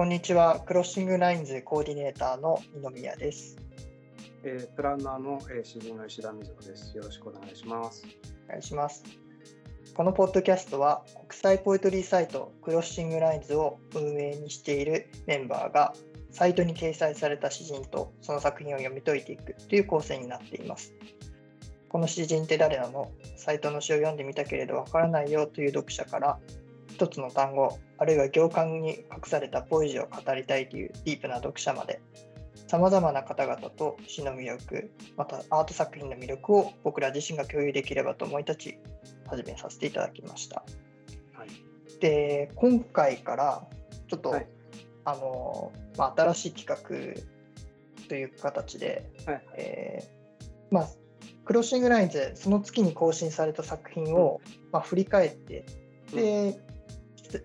こんにちは。クロッシングラインズコーディネーターの二宮です。えープランナーの、えー、詩人の石田瑞穂です。よろしくお願いします。お願いします。このポッドキャストは国際ポエトリーサイトクロッシングラインズを運営にしているメンバーがサイトに掲載された詩人とその作品を読み解いていくという構成になっています。この詩人って誰なの？サイトの詩を読んでみたけれどわからないよという読者から一つの単語あるいは行間に隠されたポエジーを語りたいというディープな読者までさまざまな方々と詩の魅力またアート作品の魅力を僕ら自身が共有できればと思い立ち始めさせていただきました。はい。で今回からちょっと、はいあのまあ、新しい企画という形で、はいえーまあ、クロッシングラインズその月に更新された作品を、まあ、振り返ってで、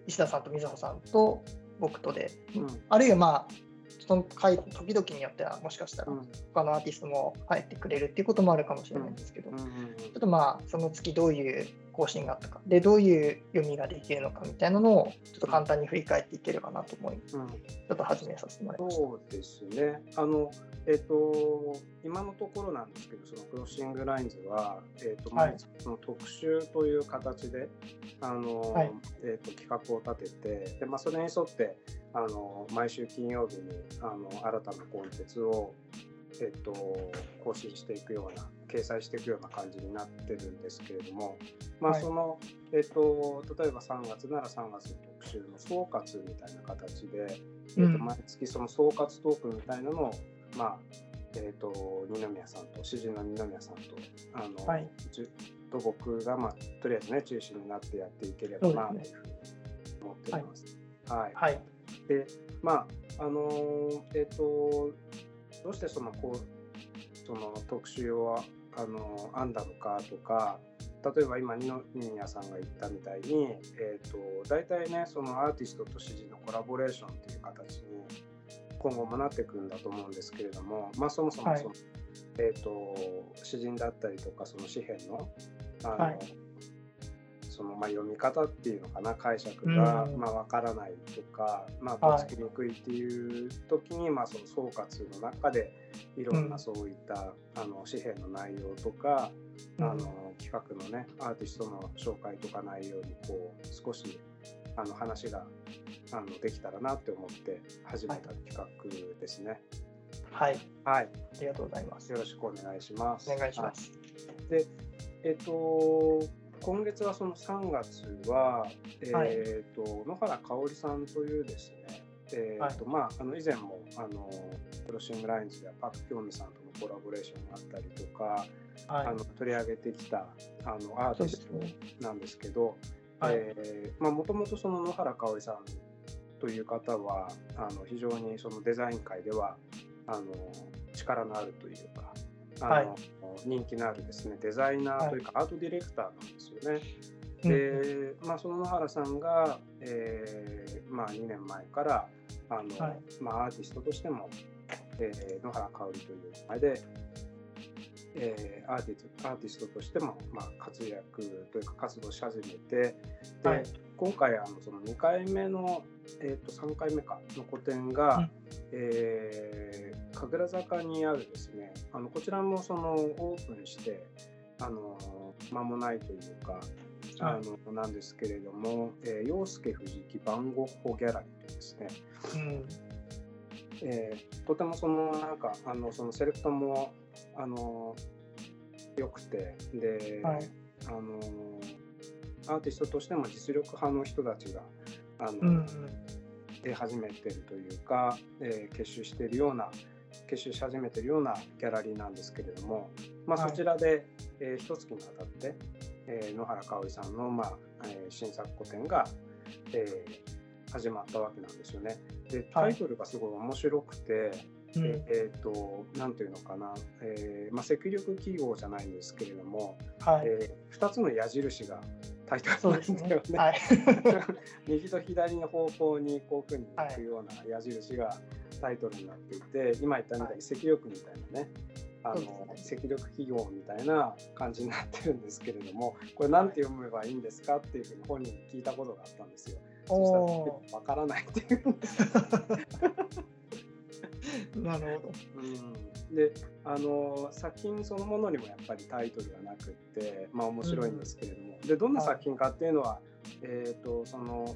石田さんと瑞穂さんと僕とで、うん。あるいはまあその回時々によってはもしかしたらうん。他のアーティストも入ってくれるっていうこともあるかもしれないんですけど、うんうんうん。ちょっとまあその月どういう更新があったかでどういう読みができるのかみたいなのをちょっと簡単に振り返っていければなと思いちうんょっと始めさせてもらいました。そうですね。あの、えっ、と、今のところなんですけど、そのクロッシングラインズは、えっ、と、はい毎月その特集という形で、あの、はいえっ、と、企画を立てて、で、まあ、それに沿って、あの、毎週金曜日に、あの、新たなコンテンツを、えっ、と、更新していくような、掲載していくような感じになってるんですけれども、まあ、はい。その、えっ、と、例えば3月なら3月の特集の総括みたいな形で、えー、とうん。毎月その総括トークみたいなのを、まあえー、と二宮さんと詩人の二宮さんとあの、はい。と僕が、まあ、とりあえずね中心になってやっていければなというふうに思っています。はい。はい、でまああのーえっ、とどうしてそのこうその特集をあの編んだのかとか例えば今二宮さんが言ったみたいに、えー、と大体ねそのアーティストと詩人のコラボレーションっていう形に今後もなっていくんだと思うんですけれども、まあ、そもそもはい。その、えー、と詩人だったりとかその詩編のあの、はいそのまあ読み方っていうのかな解釈がうんまあ分からないとか、まあ、はいとっつきにくいっていう時に、まあ、その総括の中でいろんなそういった、あの紙幣の内容とか、うんあの企画のねアーティストの紹介とか内容にこう少しあの話があのできたらなって思って始めた企画ですね。はい、はい、ありがとうございます。よろしくお願いします。お願いします。で、えっ、と、今月はその3月は、えっ、と、野原香織さんというですね、えっ、と、まあ、あの以前も、あの、クロッシングラインズではパク・キョンミさんとのコラボレーションがあったりとか、はい。あの取り上げてきたあのアーティス。トなんですけど、もともとその野原香織さんという方はあの非常にそのデザイン界ではあの力のあるというかあの、人気のあるですねデザイナーというか、アートディレクターなんですよね。うん。で、まあ、その野原さんが、えーまあ、2年前からあの、はい。まあ、アーティストとしても、えー野原香織という名前で、えーアーティストアーティストとしても、まあ、活躍というか活動し始めてで、はい。今回あのその2回目の、えー、と3回目かの個展が、うん。えー神楽坂にあるですねあのこちらもそのオープンしてあの間もないというかあのなんですけれども、えー、陽介藤木番号法ギャラリーというですね、うん、えーとてもそのなんかあのそのセレクトもあの良くてで、はい。あのアーティストとしても実力派の人たちがあの、うん、出始めてるというか、えー結集しているような結集し始めているようなギャラリーなんですけれども、まあ、はいそちらで、えー一月にわたって、えー野原香織さんの、まあえー新作個展が、えー始まったわけなんですよね。でタイトルがすごい面白くて、うん、えっ、となんていうのかな、えーまあ、積力記号じゃないんですけれども、はい、えー、2つの矢印がタイトそうルですねなんだよ。ね。はい、右と左の方向にこういうふうに行くような矢印がタイトルになっていて、今言ったみたいに積力みたいなね、あの赤力企業みたいな感じになってるんですけれどもこれ何て読めばいいんですかっていうふうに本人に聞いたことがあったんですよ。そしたら分からないっていうんです。なるほど。うん、であの作品そのものにもやっぱりタイトルがなくってまあ面白いんですけれども、うん、でどんな作品かっていうのは、えっ、ー、とその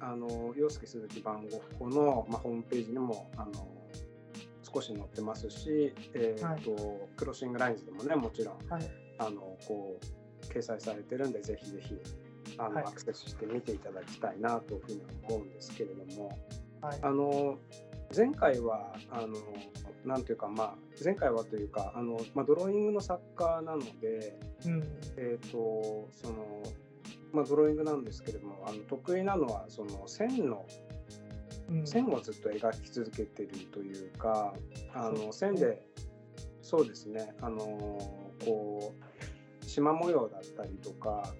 あの洋介鈴木番号の、まあ、ホームページにもあの少し載ってますし、えーと、はい、クロッシングラインズでもねもちろん、はい、あのこう掲載されてるんでぜひぜひあの、はい、アクセスして見ていただきたいなというふうに思うんですけれども、あの前回はあのなんというかまあ前回はというかあの、まあ、ドローイングの作家なので、うん、えっ、ー、とそのまあ、ドローイングなんですけれどもあの得意なのはその線の線をずっと描き続けてるというか、あの線でそうですねあのこう縞模様だったりとか、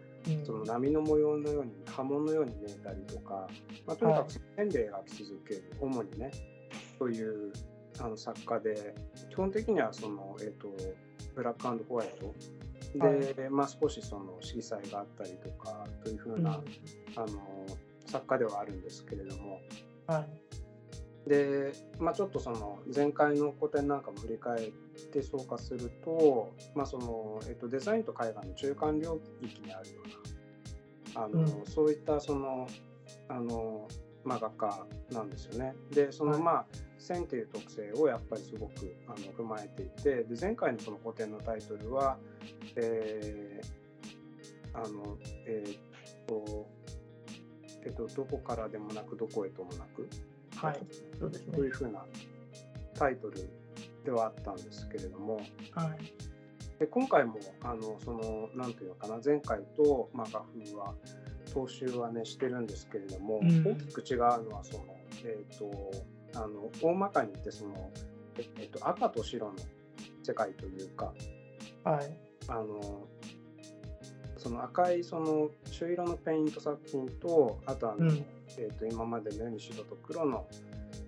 その波の模様のように波紋のように見えたりとか、まあ、とにかく線で描き続ける、主にねというあの作家で基本的にはその、えーと、ブラックホワイトで、はい、まあ、少しその色彩があったりとかというふうな、うん、あの作家ではあるんですけれども、はい、で、まあ、ちょっとその前回の古典なんかも振り返って総括すると、まあそのえっと、デザインと絵画の中間領域にあるようなあの、うん、そういったそのあの、まあ、画家なんですよね。でそのまあ、線っていう特性をやっぱりすごくあの踏まえていてで前回のその古典のタイトルは、えー、あのえー、っとえっと、どこからでもなくどこへともなく、はい、そうですね。というふうなタイトルではあったんですけれども、はい、で今回もあのそのなんていうのかな前回と、まあ、画風は踏襲はねしてるんですけれども、うん、大きく違うのはその、えーと、あの大まかに言ってその、えーと、赤と白の世界というか、はい、あのその赤いその朱色のペイント作品とあとあの、うん、えー、と今までのように白と黒の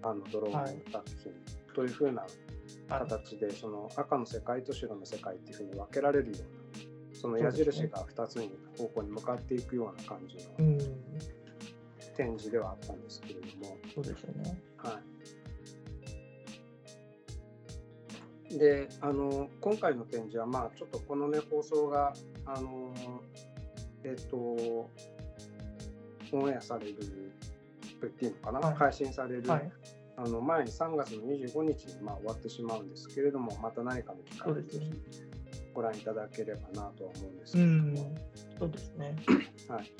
あのドローン作品というふうな形で、はい、その赤の世界と白の世界っていうふうに分けられるようなその矢印が2つに方向に向かっていくような感じの展示ではあったんですけれども。そうですよね、はいであの今回の展示は、まあ、ちょっとこの、ね、放送があのえっ、とオンエアされるっていうのかな、はい、配信される、はい、あの前に3月の25日にまあ終わってしまうんですけれどもまた何かの機会にぜひご覧いただければなとは思うんですけれども。そうですね、はい、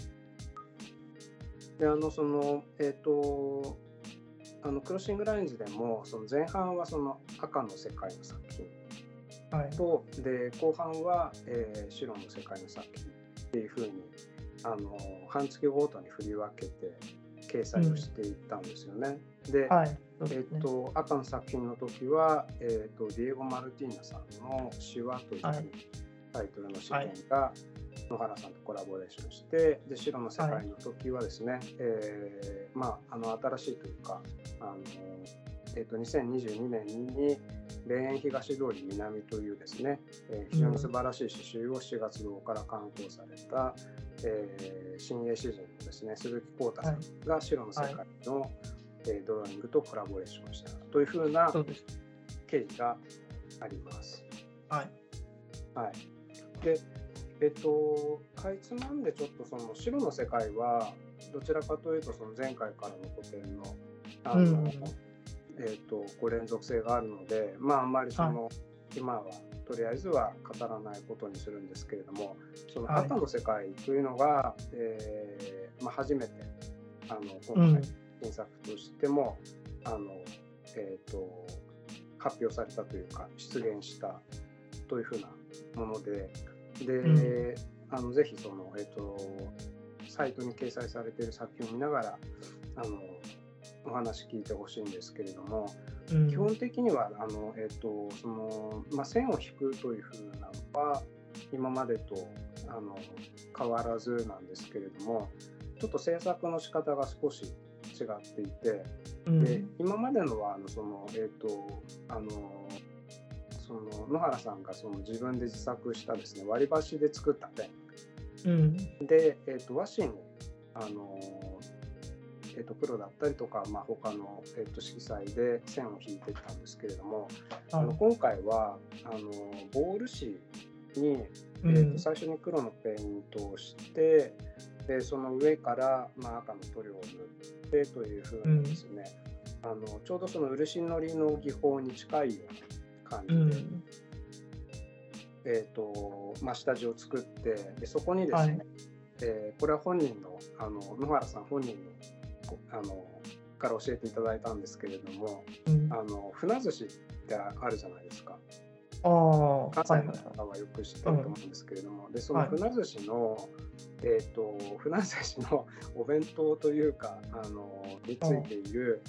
であのそのえっ、ー、とあのクロッシングラインズでもその前半はその赤の世界の作品。と、はい、で後半は、えー、白の世界の作品っていうふうにあの半月ごとに振り分けて掲載をしていったんですよね。うん、で、はい、えーと、赤の作品の時は、えーと、ディエゴ・マルティーナさんの「手話」というタイトルの試験が、野原さんとコラボレーションしてで白の世界の時はですね、はい、えー、まあ、あの新しいというかあの、えーと、2022年に霊園東通り南というですね、えー、非常に素晴らしい刺繍を7月号から刊行された、えー、新鋭詩人のですね鈴木浩太さんが白の世界の、はい、えー、ドローイングとコラボレーションしたというふうな経緯があります。はい、はい、でえっと、かいつまんでちょっとその白の世界はどちらかというとその前回からの古典のあの、うん、えっと、ご連続性があるのでまああんまりその、はい、今はとりあえずは語らないことにするんですけれどもその赤の世界というのが、はい、えー、まあ、初めてあの今回新作としても、うん、あのえーと発表されたというか出現したというふうなものでで、うん、あのぜひその、えっ、ー、と、サイトに掲載されている作品を見ながら、あの、お話聞いてほしいんですけれども、うん、基本的にはあの、えーとそのまあ、線を引くというふうなのは今までとあの変わらずなんですけれどもちょっと制作の仕方が少し違っていて、うん、で今までのはあのその、えーとあのその野原さんがその自分で自作したですね割り箸で作ったペうん。ンで、えー、と和紙にあのえー、と黒だったりとか、まあ、他の、えー、と色彩で線を引いてたんですけれども、あ。の今回はあのボール紙に、えー、と最初に黒のペイントをしてでその上から、まあ、赤の塗料を塗ってというふうにですね、あのちょうどその漆のりの技法に近いような感じで、うん。えーとまあ、下地を作ってでそこにですね、はいえーこれは本人のあの野原さん本人のこあのから教えていただいたんですけれどもうん。あの船寿司ってあるじゃないですかああ。関はいはい西の方はよく知ってると思うんですけれども、でその船寿司の、えー、と船寿司のお弁当というかあのについている、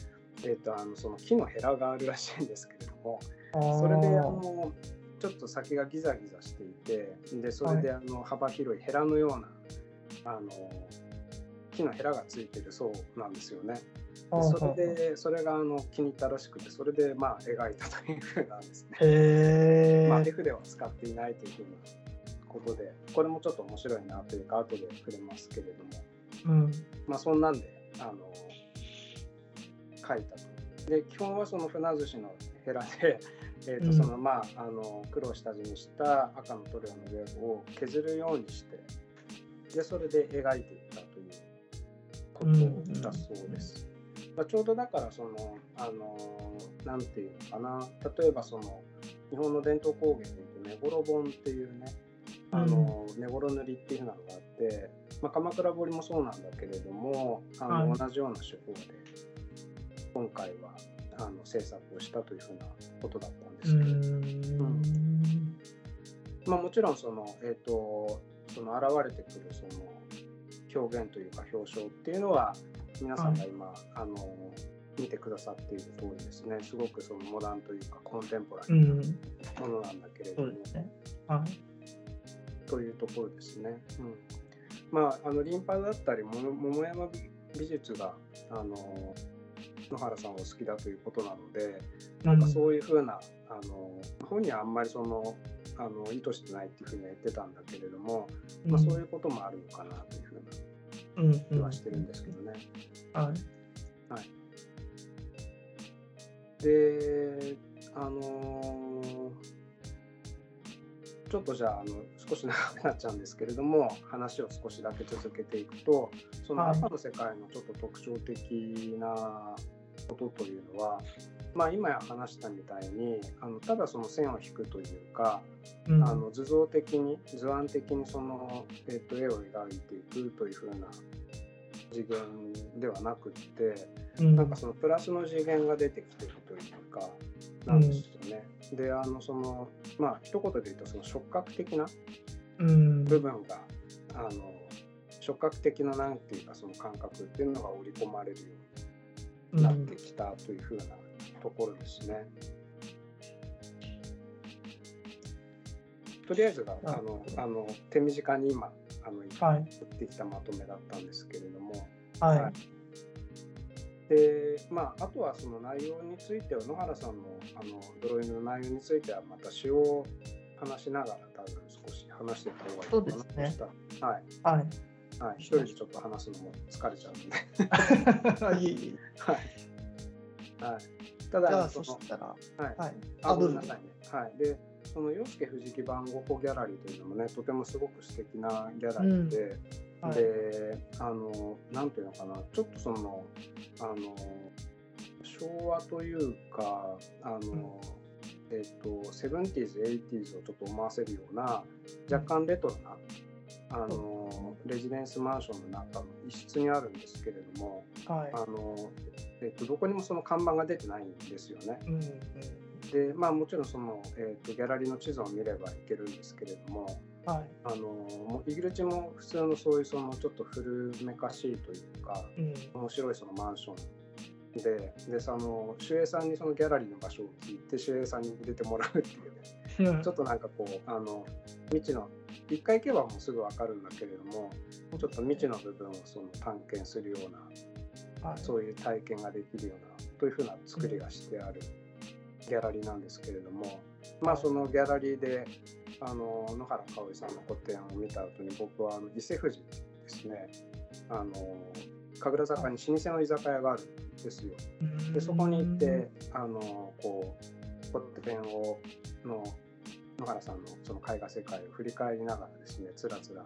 えー、とあのその木のヘラがあるらしいんですけれどもはい。それでああのちょっと先がギザギザしていてでそれであの幅広いヘラのようなあの木のヘラがついてるそうなんですよね。それでそれがあの気に入ったらしくてそれでまあ描いたというふうなんですね。へえ。まあ、絵筆は使っていないというふうなことでこれもちょっと面白いなというか後で触れますけれどもうん。まあそんなんであの描いたと。で基本はその船寿司のヘラで、えーとうん。そのまああの黒を下地にした赤の塗料の上を削るようにしてでそれで描いていったということだそうです。まあ、ちょうどだからそのあのなんていうのかな。例えばその日本の伝統工芸でいうと根衣本っていうねあの根衣塗りっていうのがあって、まあ、鎌倉彫りもそうなんだけれどもあの、はい。同じような手法で今回はあの制作をしたというふうなことだったんでうすけど、ん。まあ、もちろんその,、えー、とその現れてくるその表現というか表彰っていうのは皆さんが今、あの見てくださっている通りですねすごくそのモダンというかコンテンポラリーうん。なものなんだけれども、ね。はい。というところですね。うん、まああのリンパだったりも桃山美術があの野原さんを好きだということなのでなんかそういうふうな、あの本人はあんまりそのあの意図してないっていうふうには言ってたんだけれども、まあ、そういうこともあるのかなというふううん。な気はしてるんですけどね。はい。であのちょっとじゃああの少し長くなっちゃうんですけれども話を少しだけ続けていくとそのはい赤の世界のちょっと特徴的なことというのは、まあ、今話したみたいにあのただその線を引くというか、うん。あの図像的に図案的にその、えっと絵を描いていくというふうな次元ではなくって、うん、なんかそのプラスの次元が出てきてるというか、なんですよね。で、あの、その、まあ、一言で言うと、その触覚的なうん。部分が、あの、触覚的ななんていうか、その感覚っていうのが織り込まれるようになってきたというふうなところですね。とりあえずが、あの、あの手短に今、あの、はい。言ってきたまとめだったんですけれども、はい。はいでまあ、あとはその内容については野原さんのあのドローイングの内容についてはまた詩を話しながら多分少し話してた方がいいとそうですしたはいはい。はい、一人でちょっと話すのも疲れちゃうんで いえいえ。はい、はい、たじゃあ、だそしたら、はい。はい。あごめんなさいね。はい。でその洋介藤木番号ギャラリーというのもねとてもすごく素敵なギャラリーで、はい。であのなんていうのかな。ちょっとそのあの昭和というかあの、えっ、と 70s、80s をちょっと思わせるような若干レトロなあのレジデンスマンションの中の一室にあるんですけれどもはい。あの、えっとどこにもその看板が出てないんですよね。うん。でまあもちろんその、えっとギャラリーの地図を見ればいけるんですけれどもはい。あのもう入り口も普通のそういうそのちょっと古めかしいというかうん。面白いそのマンションででその守衛さんにそのギャラリーの場所を聞いて守衛さんに入れてもらうっていうねうん ちょっとなんかこうあの未知の一回行けばもうすぐ分かるんだけれどもちょっと未知の部分をその探検するようなはい。そういう体験ができるようなというふうな作りがしてあるギャラリーなんですけれどもまあそのギャラリーであの野原かおりさんの個展を見た後に僕はあの伊勢富士ですねあの神楽坂に老舗の居酒屋があるんですよ。でそこに行ってあのこう個展をの野原さんのその絵画世界を振り返りながらですねつらつら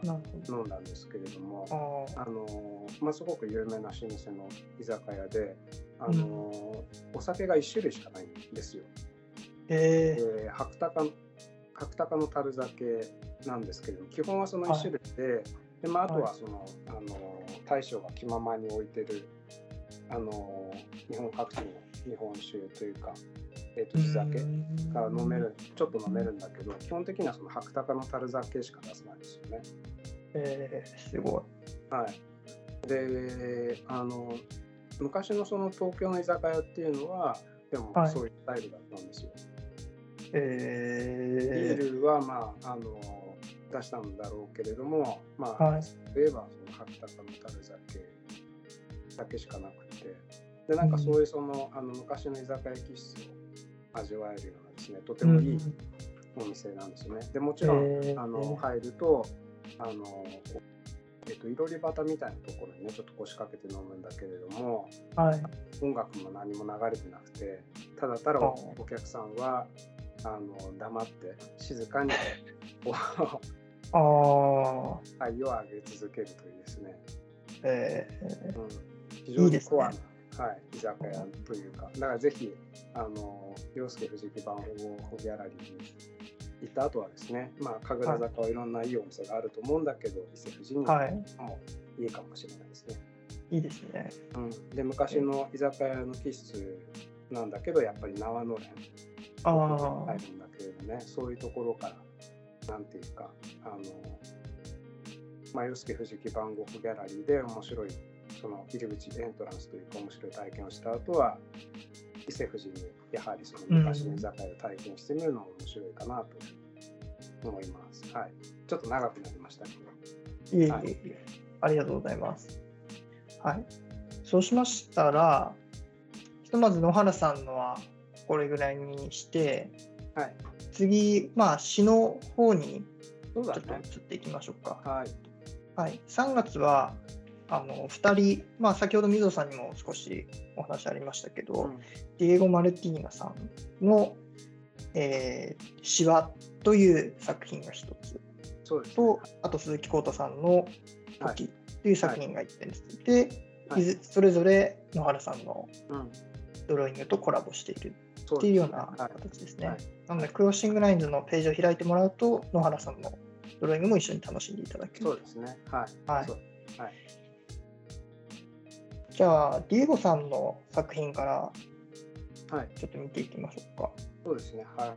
飲んだんですけれどもあの、まあ、すごく有名な老舗の居酒屋であの、うん、お酒が1種類しかないんですよ。えー、白鷹角鷹の樽酒なんですけれども基本はその1種類ではい、でまあ、あとはその、はい、あの大将が気ままに置いてるあの日本各地の日本酒というか、えー、と地酒が飲めるちょっと飲めるんだけど基本的にはその白鷹の樽酒しか出せないですよね。えー、すごい。はい、であの昔のその東京の居酒屋っていうのはでもそういうスタイルだったんですよ。はいえー、ビールは、まあ、あの出したんだろうけれども、まあ、はい、例えばその白鷹の樽酒だけしかなくてでなんかそういうその,、あの昔の居酒屋気質を味わえるようなですねとてもいいお店なんですね。でもちろん、えー、あの入るとあのえっと、いろり端みたいなところにねちょっと腰掛けて飲むんだけれども、はい、音楽も何も流れてなくてただただお客さんはあの黙って静かに あ愛を上げ続けるというですね、えー。うん、非常にコアな、ね、はい、居酒屋というか、だからぜひ、あの洋介藤木版保ギャラリーに行った後はですね、まあ、神楽坂はいろんないいお店があると思うんだけど、伊勢富士にもいいかもしれないですね。いいですね。うん、で昔の居酒屋の気質なんだけど、やっぱり縄のれん入るんだけれどね、そういうところから、なんていうか、あの、まあ、洋介藤木番号ギャラリーで面白いその入り口エントランスというか面白い体験をした後は伊勢富士にやはりその昔の居酒屋を体験してみるのも面白いかなと思います。はい、ちょっと長くなりましたけど。いえいえ、はい、ありがとうございます。はい。そうしましたら、ひとまず野原さんのはこれぐらいにして、はい、次、まあ、詩の方にちょっと移っていきましょうか。はい、はい、3月はあの2人、まあ、先ほど水野さんにも少しお話ありましたけど、うん、ディエゴ・マルティーナさんの「えー、シワ」という作品が一つ。そうです、ね、とあと鈴木浩太さんの「時」という作品が一点です、はい、で、はい、それぞれ野原さんのドローイングとコラボしているっていうような形ですね。はい、なので、クロッシングラインズのページを開いてもらうと、野原さんのドローイングも一緒に楽しんでいただける。そうですね。はい。はい。はい、じゃあ、ディエゴさんの作品からちょっと見ていきましょうか。そうですね。は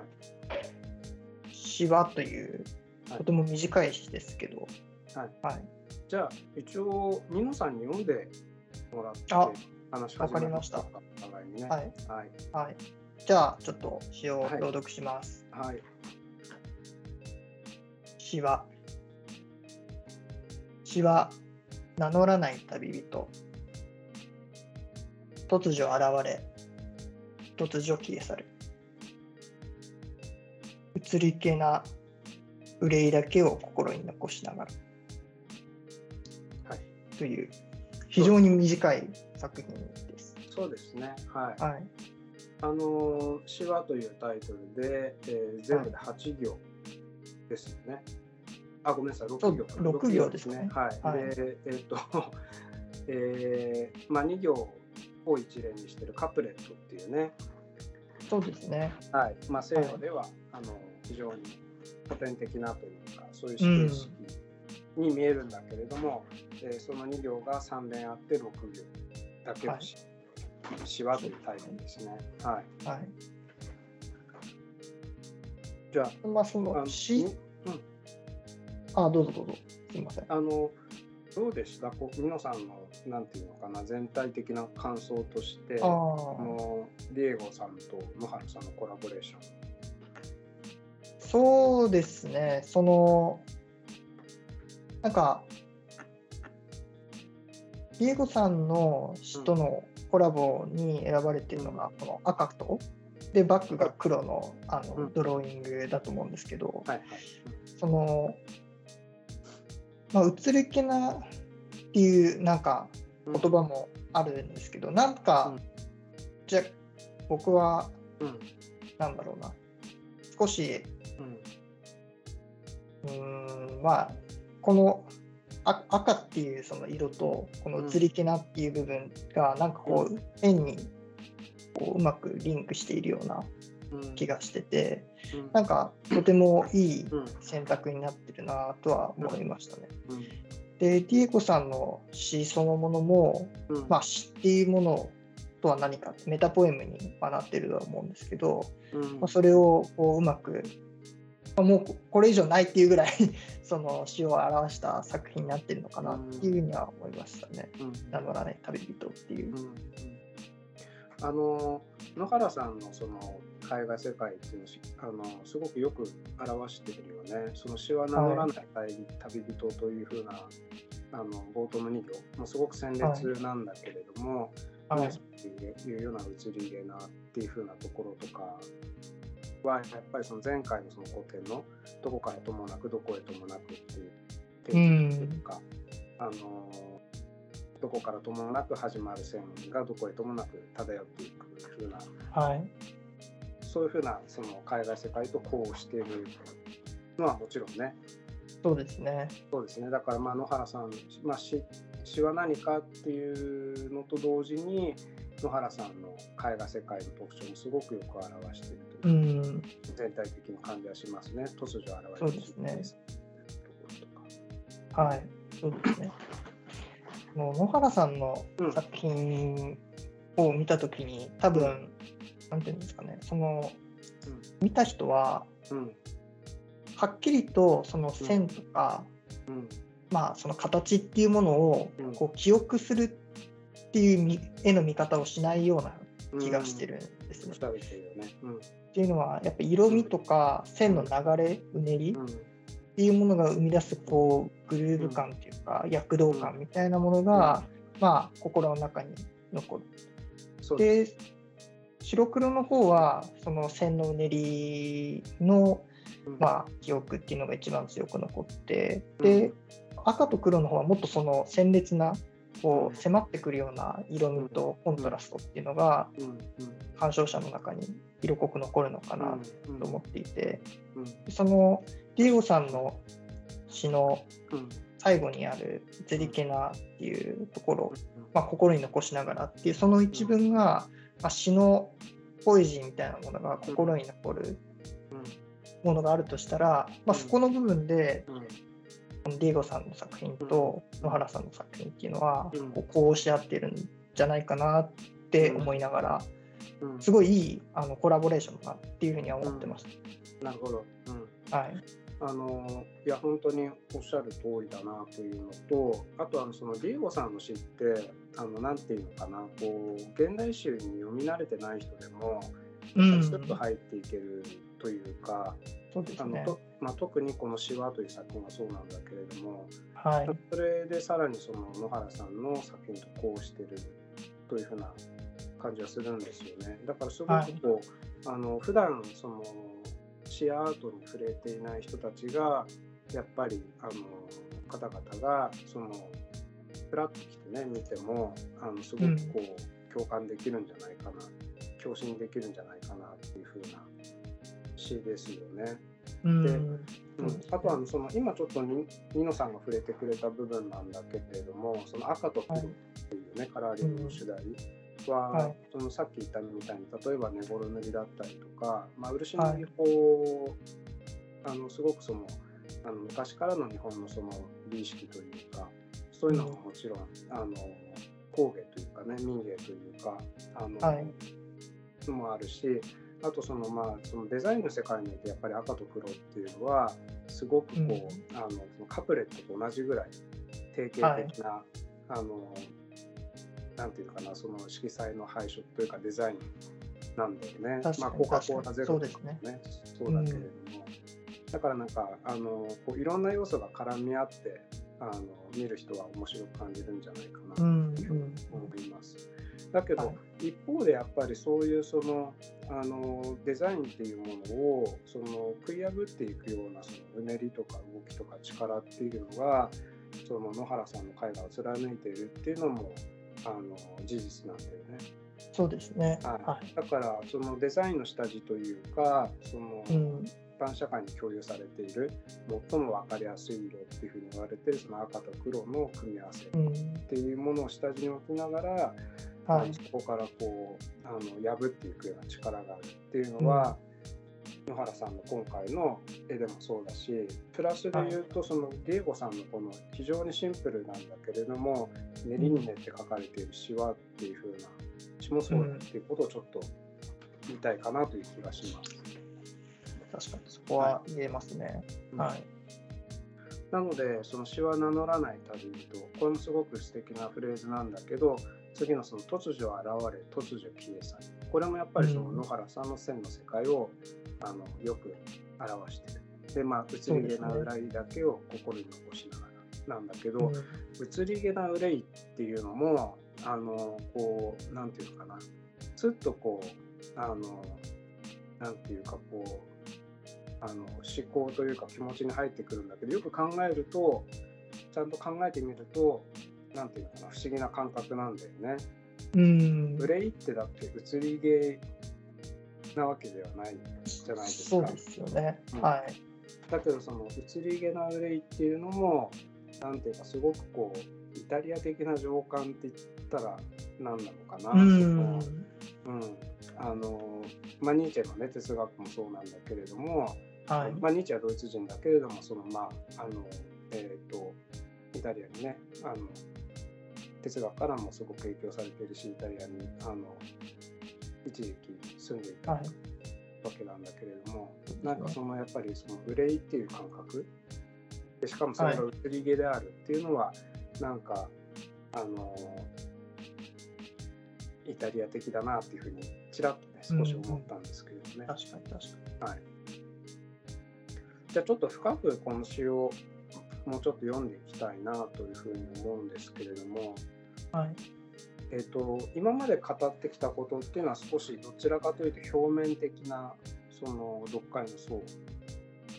い。しわという、とても短い詩ですけど、はい。はい、じゃあ、一応、ニノさんに読んでもらって、話し始めました。互いにね。はい。はい。はい、じゃあ、ちょっと詩を朗読します。はい。詩は、詩は名乗らない旅人。突如現れ、突如消え去る。移り気な憂いだけを心に残しながら。はい。という、非常に短い作品です。そうですね。はい。はい、あの「詩話」というタイトルで、えー、全部で8行ですよね。はい、あ、ごめんなさい、6行。6行ですね。はい。はい、で、えっ、ー、と、えー、まあ2行を一連にしてるカプレットっていうね。そうですね。はい。まあ、西洋では、はい、あの非常に古典的なというか、そういう形式に見えるんだけれども、うん、えー、その2行が3連あって6行だけの詩、はい、詩話というタイプですね。はい。はい。じゃあ、まあ、その詩、うん。あ、どうぞどうぞ。すみません。あの、どうでした？こう皆さんのなんていうのかな全体的な感想としてあのディエゴさんと野原さんのコラボレーション。そうですね。そのなんかディエゴさんの詩とのコラボに選ばれているのが、この赤とでバックが黒のあの、うん。ドローイングだと思うんですけど、はいはい。その、まあ、移り気なっていうなんかうん。言葉もあるんですけど、なんか、うん。じゃ僕はうん。なんだろうな。少しうん。うーんまあこのあ赤っていうその色とこの移り気なっていう部分がなんかこう円にこううまくリンクしているようなうん。気がしててうん。なんかとてもいいうん。選択になってるなとは思いましたね。うんで、ディエゴさんの詩そのものも、うん。まあ、詩っていうものとは何かメタポエムにはなってるとは思うんですけど、うん。まあ、それをこううまく、まあもうこれ以上ないっていうぐらい その詩を表した作品になってるのかなっていうふうには思いましたね。うん。名乗らない旅人っていう。う。ん。あの野原さんのその海外世界っていうのをしあのすごくよく表してるよね。その詩は名乗らない旅旅人というふうなあの冒頭の2行もうすごく鮮烈なんだけれども、はいっていうような移り気なっていうふうなところとかはやっぱりその前回のその古典のどこからともなくどこへともなくっていううんというか、あのどこからともなく始まる線がどこへともなく漂っていくふうなはい。そういうふうなその海外世界とこうしているのはもちろんねそうですね。そうですねだからまあ野原さん、まあ、詩詩は何かっていうのと同時に野原さんの絵画世界の特徴もすごくよく表しているとういう、ん。全体的に感じはしますね突如現れそうですねはい。そうですね。もう野原さんのうん作品を見たときに、多分、なんていうんですかね、その、見た人は、うん。はっきりとその線とか、うん。まあその形っていうものをうん。こう記憶するっていうみ絵の見方をしないようなうん。気がしてるんですね。おってるよね。うん。っていうのはやっぱ色味とか線の流れうねりっうん。ていうものが生み出すこうグルーヴ感っていうか躍動感みたいなものが、まあ心の中に残る。で白黒の方はその線のうねりのまあ、記憶っていうのが一番強く残ってで赤と黒の方はもっとその鮮烈なこう迫ってくるような色味とコントラストっていうのが鑑賞者の中に色濃く残るのかなうん。と思っていてうん。そのディエゴさんの詩のうん。最後にある「ゼリケナ」っていうところ、まあ、心に残しながらっていうその一文が、まあ、詩のポエジーみたいなものが心に残るものがあるとしたら、まあ、そこの部分でうん。うんディエゴさんの作品と野原さんの作品っていうのはうん。こうこうし合ってるんじゃないかなって思いながらうん。すごいいいあのコラボレーションだなっていうふうには思ってましなるほど、うん。た。はい、あのいや本当におっしゃる通りだなというのとあとあのそのディエゴさんの詩ってあのなんていうのかなこう現代詩に読み慣れてない人でもうんスッと入っていけるというか。あのとまあ、特にこの「詩話」という作品はそうなんだけれどもはい、それでさらにその野原さんの作品とこうしてるというふうな感じはするんですよね。だからすごくこう、あの普段そのシアアートに触れていない人たちがやっぱりあの方々がそのフラッと来てね見てもあのすごくこう、共感できるんじゃないかな共振できるんじゃないかなっていうふうな詩ですよね。うん。でそううん。あとはその今ちょっとにニノさんが触れてくれた部分なんだけれどもその赤と黒っていうね、カラーリングの主題は、はい。そのさっき言ったみたいに例えば寝頃塗りだったりとか、まあ、漆の技法、あのすごくそのあの昔からの日本のその美意識というかそういうのももちろん、あの工芸というかね民芸というかあの、はい。のもあるしあとそのまあそのデザインの世界においてやっぱり赤と黒っていうのはすごくこう、うん。あのそのカプレットと同じぐらい定型的な、あのなんていうのかなその色彩の配色というかデザインなんだよね。まあ、コカ・コーラゼロとかねね。そうだけれども、だからなんかあのこういろんな要素が絡み合ってあの見る人は面白く感じるんじゃないかなとうんいうふうにうん思います。だけど、は一方でやっぱりそういうそのあのデザインっていうものをその食い破っていくようなそのうねりとか動きとか力っていうのがその野原さんの絵画を貫いているっていうのもあの事実なんだよね。そうですね。はいはい。だからそのデザインの下地というかそのうん。一般社会に共有されている最も分かりやすい色っていうふうに言われてるその赤と黒の組み合わせっうん。ていうものを下地に置きながら、はいあの。そこからこうあの破っていくような力があるっていうのは、野原さんの今回の絵でもそうだしプラスで言うとそのディエゴさんのこの非常にシンプルなんだけれども練りに練って書かれている詩はっていう風な詩もそうだっていうことをちょっと言いたいかなという気がします。確かにそこは言えますね。はい。なのでその詩は名乗らない旅人。これもすごく素敵なフレーズなんだけど次のその突如現れ突如消え去る。これもやっぱりそのうん。野原さんの線の世界をあのよく表してる。でまあ移り気な憂いだけを心に残しながらなんだけど、移り気な憂いっていうのもあのこうなんていうのかな。つっとこうあのなんていうかこうあの思考というか気持ちに入ってくるんだけどよく考えるとちゃんと考えてみるとなんていうのかな不思議な感覚なんだよね。うん。憂いってだって移り気なわけではないじゃないですか。そうですよね。うんはい。だけどその移り気な憂いっていうのもなんていうかすごくこうイタリア的な情感って言ったら何なのかな、うん。あのまあニーチェのね哲学もそうなんだけれども、はい。まあ、ニーチェはドイツ人だけれどもそのまああのえっ、とイタリアにねあの哲学からもすごく影響されているしイタリアにあの一時期住んでいたわはい。けなんだけれども、なんかそのやっぱりその憂いっていう感覚でしかもそれが移り気であるっていうのは、なんかあのイタリア的だなっていうふうにちらっとね少し思ったんですけれどね。確かに確かはい、じゃあちょっと深くこの詩をもうちょっと読んでいきたいなというふうに思うんですけれども、に。はい。えー、と今まで語ってきたことっていうのは少しどちらかというと表面的なその読解の層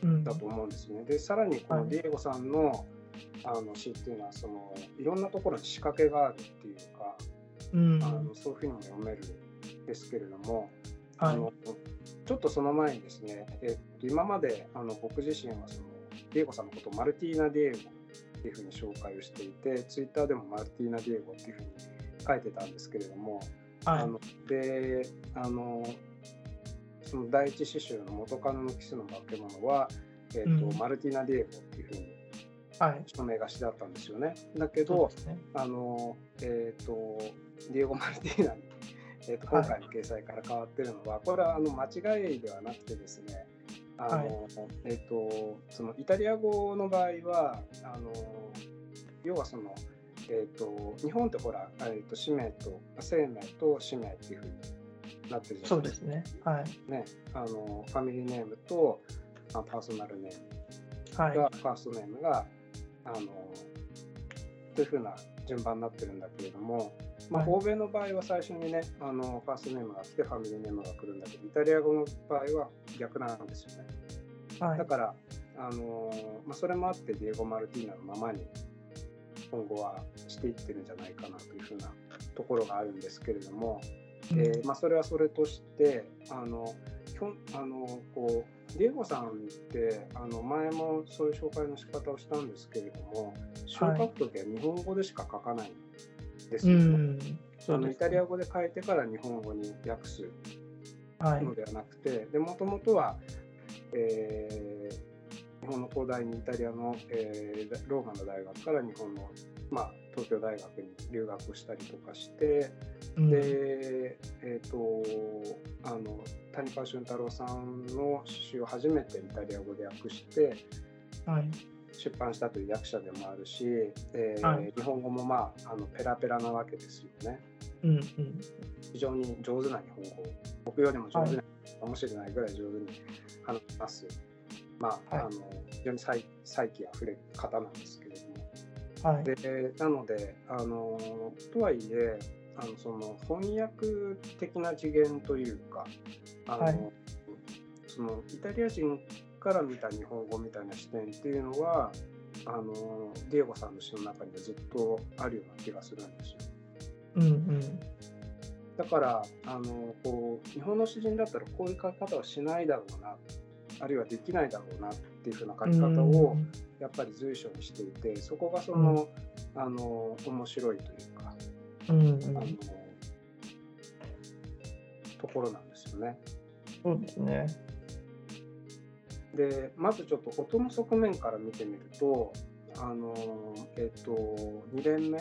うん。だと思うんですね。でさらにこのディエゴさんの,、あの詩っていうのはそのいろんなところに仕掛けがあるっていうか、うん。あのそういうふうにも読めるんですけれども、はい。あのちょっとその前にですね、えっと今まであの僕自身はそのディエゴさんのことをマルティーナ・ディエゴっていうふうに紹介をしていて、ツイッターでもマルティーナ・ディエゴっていうふうに書いてたんですけれども、はいあ。のであのその第一詩集の元カノのキスの化け物は、えっとうんマルティーナ・ディエゴっていうふうにはい。署名がしだったんですよね。だけどね。あのえっ、とディエゴ・マルティーナに、えー、と今回の掲載から変わってるのは、これはあの間違いではなくてですねあの、えっ、とそのイタリア語の場合はあの要はそのえっ、と日本ってほら、えー、と氏名と生命と氏名っていうふうになってるじゃそなでか。うですすね。はい。ね、あのファミリーネームとまあパーソナルネームはい。が、ファーストネームがあのというふうな順番になってるんだけれども、まあ、はい。欧米の場合は最初にねあのファーストネームが来てファミリーネームが来るんだけどイタリア語の場合は逆なんですよね。はい。だ。からあの、まあ、それもあってディエゴ・マルティーナのままに今後はしていってるんじゃないかなというふうなところがあるんですけれども、えーまあ、それはそれとしてあのひょんあのこうデゴさんってあの前もそういう紹介の仕方をしたんですけれども詩を書くときは日本語でしか書かないんですうよね。ん。そうですあのイタリア語で書いてから日本語に訳すはい。のではなくてでもともとは、えー日本の東大にイタリアの、えーローマの大学から日本の、まあ、東京大学に留学をしたりとかして、うんで、えー、とあの谷川俊太郎さんの詩を初めてイタリア語で訳してはい。出版したという役者でもあるし、えーはい日本語も、まあ、あのペラペラなわけですよね。うんうん。非常に上手な日本語僕よりも上手なかもしれないぐらい上手に話す、まあ、はいあの非常に才才気あふれる方なんですけれどもはい。でなのであのとはいえあのその翻訳的な次元というかあの、はいそのイタリア人から見た日本語みたいな視点っていうのはあのディエゴさんの詩の中にはずっとあるような気がするんですよ。うんうん。だからあのこう日本の詩人だったらこういう書き方はしないだろうなあるいはできないだろうなっていうふうな書き方をやっぱり随所にしていてそこがその,、あの面白いというか、うんうんあのところなんですよね。そうですね。でまずちょっと音の側面から見てみるとあの、えっと2連目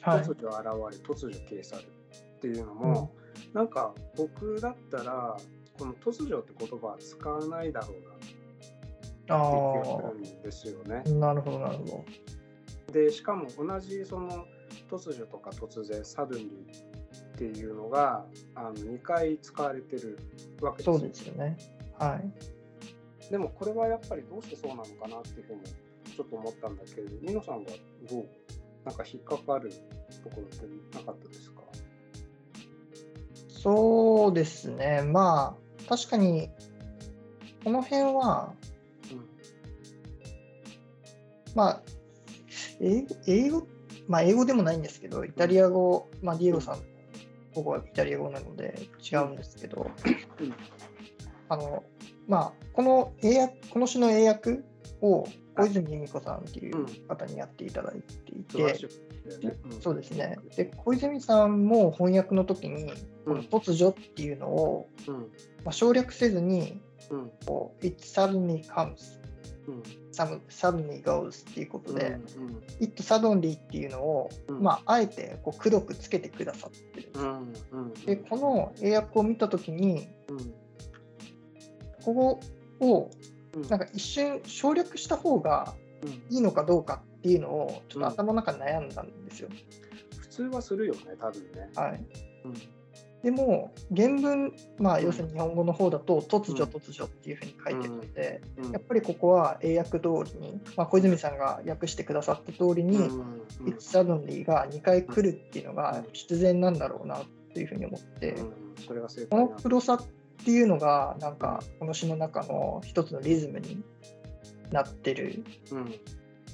はい突。如現れ突如消え去るっていうのも、なんか僕だったらこの突如って言葉は使わないだろうな気があするんですよねあ。、なるほど、なるほど。でしかも同じその突如とか突然サドンリーっていうのがあの2回使われてるわけですよそうですよね。はい。でもこれはやっぱりどうしてそうなのかなっていうふうにちょっと思ったんだけれど、ミノさんがどうなんか引っかかるところってなかったですか？そうですね。まあ、確かに、この辺は、まあ、英語、英語、まあ、英語でもないんですけど、イタリア語、まあ、ディエゴさん、ここはイタリア語なので違うんですけど、うん。あの、まあ、この英訳、この詩の英訳を小泉由美子さんっていう方にやっていただいていて、そうですね。で、小泉さんも翻訳の時に、この突如っていうのを、うん。まあ、省略せずに、うん。こう It suddenly comes, うん、some- suddenly goes っていうことで、うん、It suddenly っていうのを、うんまあ、あえてこう黒くつけてくださってる。うん、うん、で、この英訳を見たときに、うん、ここをうん、なんか一瞬省略した方がうん、いいのかどうかっていうのを、ちょっうんと頭の中で悩んだんですよ。普通はするよね、多分ね。はい。うん、でも、原文、まあ、うん。要するに日本語の方だと、突如うん。突如っていうふうに書いてるので、うん。やっぱりここは英訳通りに、まあ、小泉さんが訳してくださった通りに、うん、It's suddenly が2回来るっていうのが必然なんだろうなっていうふうに思って、この黒さっていうのが、なんかこの詩の中の一つのリズムになってる、うん、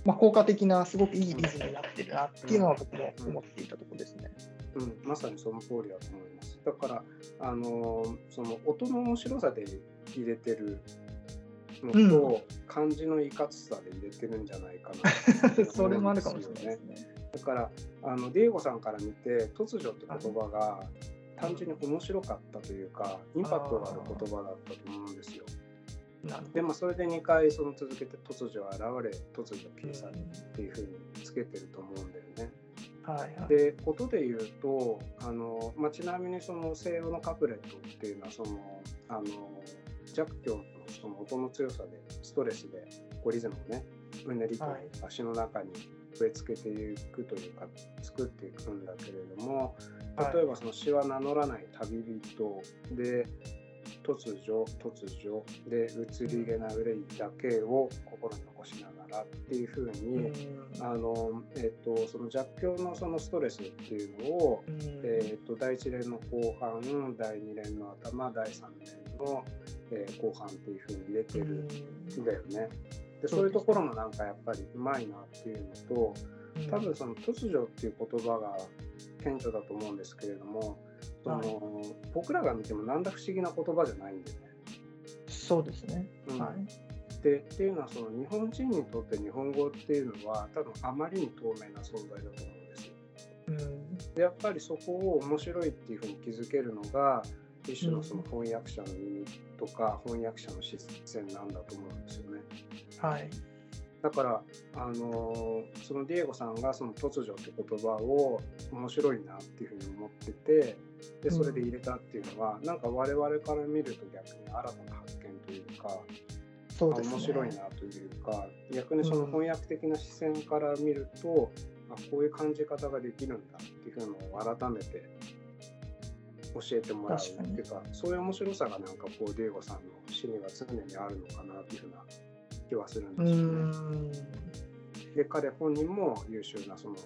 まあ、効果的な、すごくいいリズムになってるなっていうのは僕も思っていたところですね。うん、まさにその通りだと思います。だから、あのーその音の面白さで入れてるのと、漢字のいかつさで入れてるんじゃないかな それもあるかもしれないですね。だからあのディエゴさんから見て突如って言葉が単純に面白かったというかインパクトがある言葉だったと思うんですよ。でまあそれで2回その続けて突如現れ突如消え去どるっていうふうにつけてると思うんだよね。はいはい。で音で言うとあの、まあ、ちなみにその西洋のカプレットっていうのはそのあの弱強のその音の強さでストレスでこうリズムをねうねりとはい足の中に植え付けていくというか作っていくんだけれども例えばその詩は名乗らない旅人で突如突如で移り気な憂いだけを心に残しながらっていうふうに、うんあのえっとその弱境のそのストレスっていうのを、うんえっと第1連の後半第2連の頭第3連の、えー後半っていうふうに入れてるんだよね。でそういうところもなんかやっぱりうまいなっていうのとうん多分その突如っていう言葉が顕著だと思うんですけれどもその、はい僕らが見てもなんだ不思議な言葉じゃないんだよね。そうですね。うんはい。でっていうのはその日本人にとって日本語っていうのは多分あまりに透明な存在だと思うんですよ。うんでやっぱりそこを面白いっていうふうに気づけるのが一種のその翻訳者の耳とか翻訳者の視線なんだと思うんですよね。はい。だから、あのーそのディエゴさんがその突如って言葉を面白いなっていうふうに思っててでそれで入れたっていうのは、なんか我々から見ると逆に新たな発見というか、あそうですね。面白いなというか逆にその翻訳的な視線から見ると、あこういう感じ方ができるんだっていうのを改めて教えてもらうっていうかそういう面白さがなんかこうディエゴさんの詩には常にあるのかなっていうふうな気はするんうですよね。ん。で彼本人も優秀なその、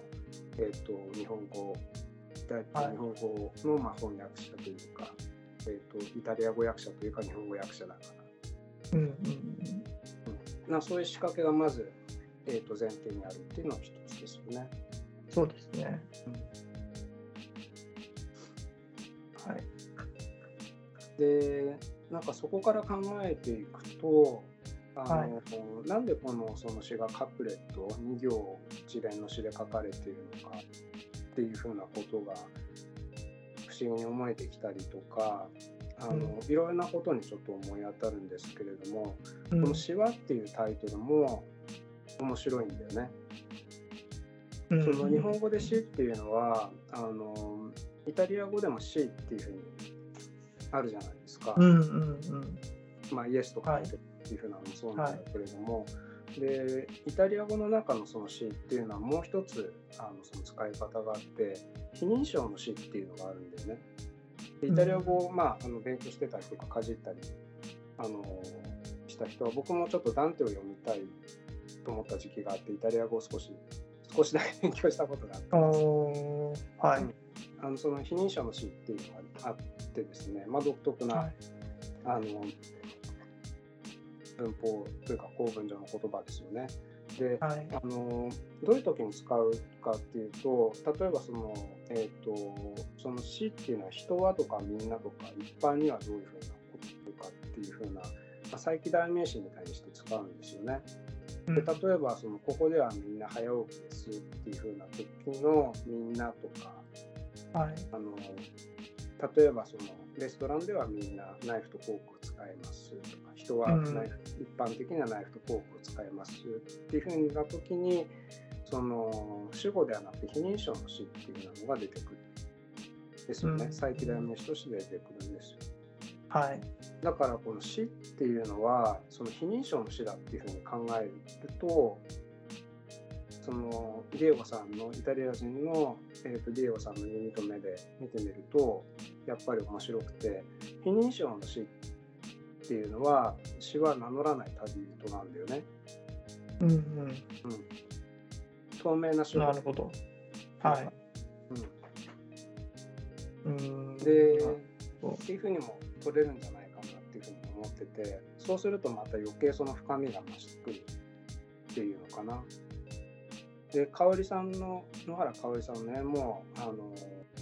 えー、と日本語タ日本語のまあ翻訳者というか、えーと、イタリア語訳者というか日本語訳者だから、うんうんうん、なそういう仕掛けがまず、えー、と前提にあるっていうのは一つですよね。そうですね、うん、はい。でなんかそこから考えていくとあの、はい、なんでこのその詩がカプレット2行一連の詩で書かれているのかっていうふうなことが不思議に思えてきたりとかあの、うん、いろいろなことにちょっと思い当たるんですけれども、うん、この「詩話」っていうタイトルも面白いんだよね。うん、その日本語で「詩」っていうのはあのイタリア語でも「詩」っていうふうにあるじゃないですか。うんうんうんまあ、イエスと書いてっていうふうなのもそうなんだけれども、はい、でイタリア語の中のその詩っていうのはもう一つあのその使い方があって非認証の詩っていうのがあるんだよね。でイタリア語を、まあ、あの勉強してたりとかかじったりあのした人は僕もちょっとダンテを読みたいと思った時期があってイタリア語を少し少しだけ勉強したことがあったんです。はい、うん。あのその非認証の詩っていうのがあってですね、まあ、独特な、はい、あの文法というか公文上の言葉ですよね。で、はい、あのどういう時に使うかっていうと例えばその,、えーと、その詩っていうのは人はとかみんなとか一般にはどういうふうなこと言うかっていうふうな、まあ、再起代名詞みたいにして使うんですよね。で例えばそのここではみんな早起きですっていうふうな時のみんなとか、はい、あの例えばそのレストランではみんなナイフとフォークを使いますとか人はナイフ、うん、一般的なナイフとフォークを使いますっていうふうな時にその主語ではなくて非認証の死っていうのが出てくるですよね、うん、再起代名詞として出てくるんですよ。はい、だからこの死っていうのはその非認証の死だっていうふうに考えるとそのディエゴさんのイタリア人の、えーと、ディエゴさんの耳と目で見てみるとやっぱり面白くて非認証の死っていうのは死は名乗らない旅人なんだよね。うんうんうん、透明な死なるほど。はい。うん、でっていうふうにも取れるんじゃないかなっていうふうに思っててそうするとまた余計その深みが増してくるっていうのかな。で香織さんの野原香織さんのねもうあの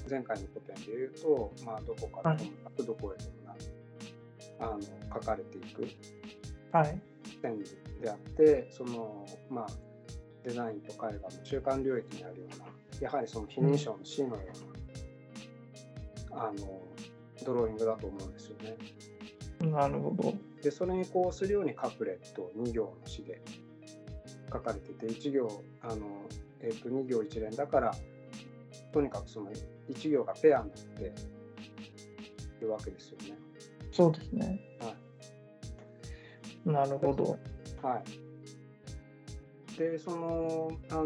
前回の古典で言うと、まあ、どこからともなくどこへともなく、はい、あの書かれていく線であって、そのまあデザインと絵画の中間領域にあるようなやはりその非認証の C のような、うん、あのドローイングだと思うんですよね。なるほど。でそれにこうするようにカプレット2行の詩で書かれてて1行あの、えー、と2行一連だからとにかくその1行がペアになっているわけですよね。そうですね。はい、なるほど。はい、でそのあの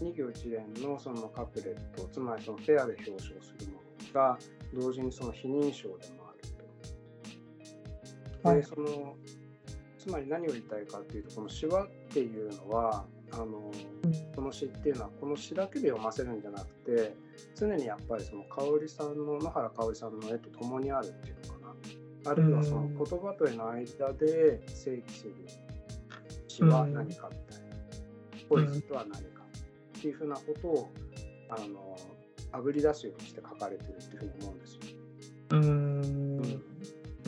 2行一連のそのカプレットつまりそのペアで表彰するものが同時にその非認証でもあると。で、はい、そのつまり何を言いたいかっていうとこの詩話っていうのはあのこの詩っていうのはこの詩だけで読ませるんじゃなくて常にやっぱりその香織さんの野原香織さんの絵と共にあるっていうのかな。あるいはその言葉と絵の間で正規する詩は何かみたいな。ポエジーとは何かっていうふうなことをあのあぶり出すようにして書かれてるっていうふうに思うんですよ。うん、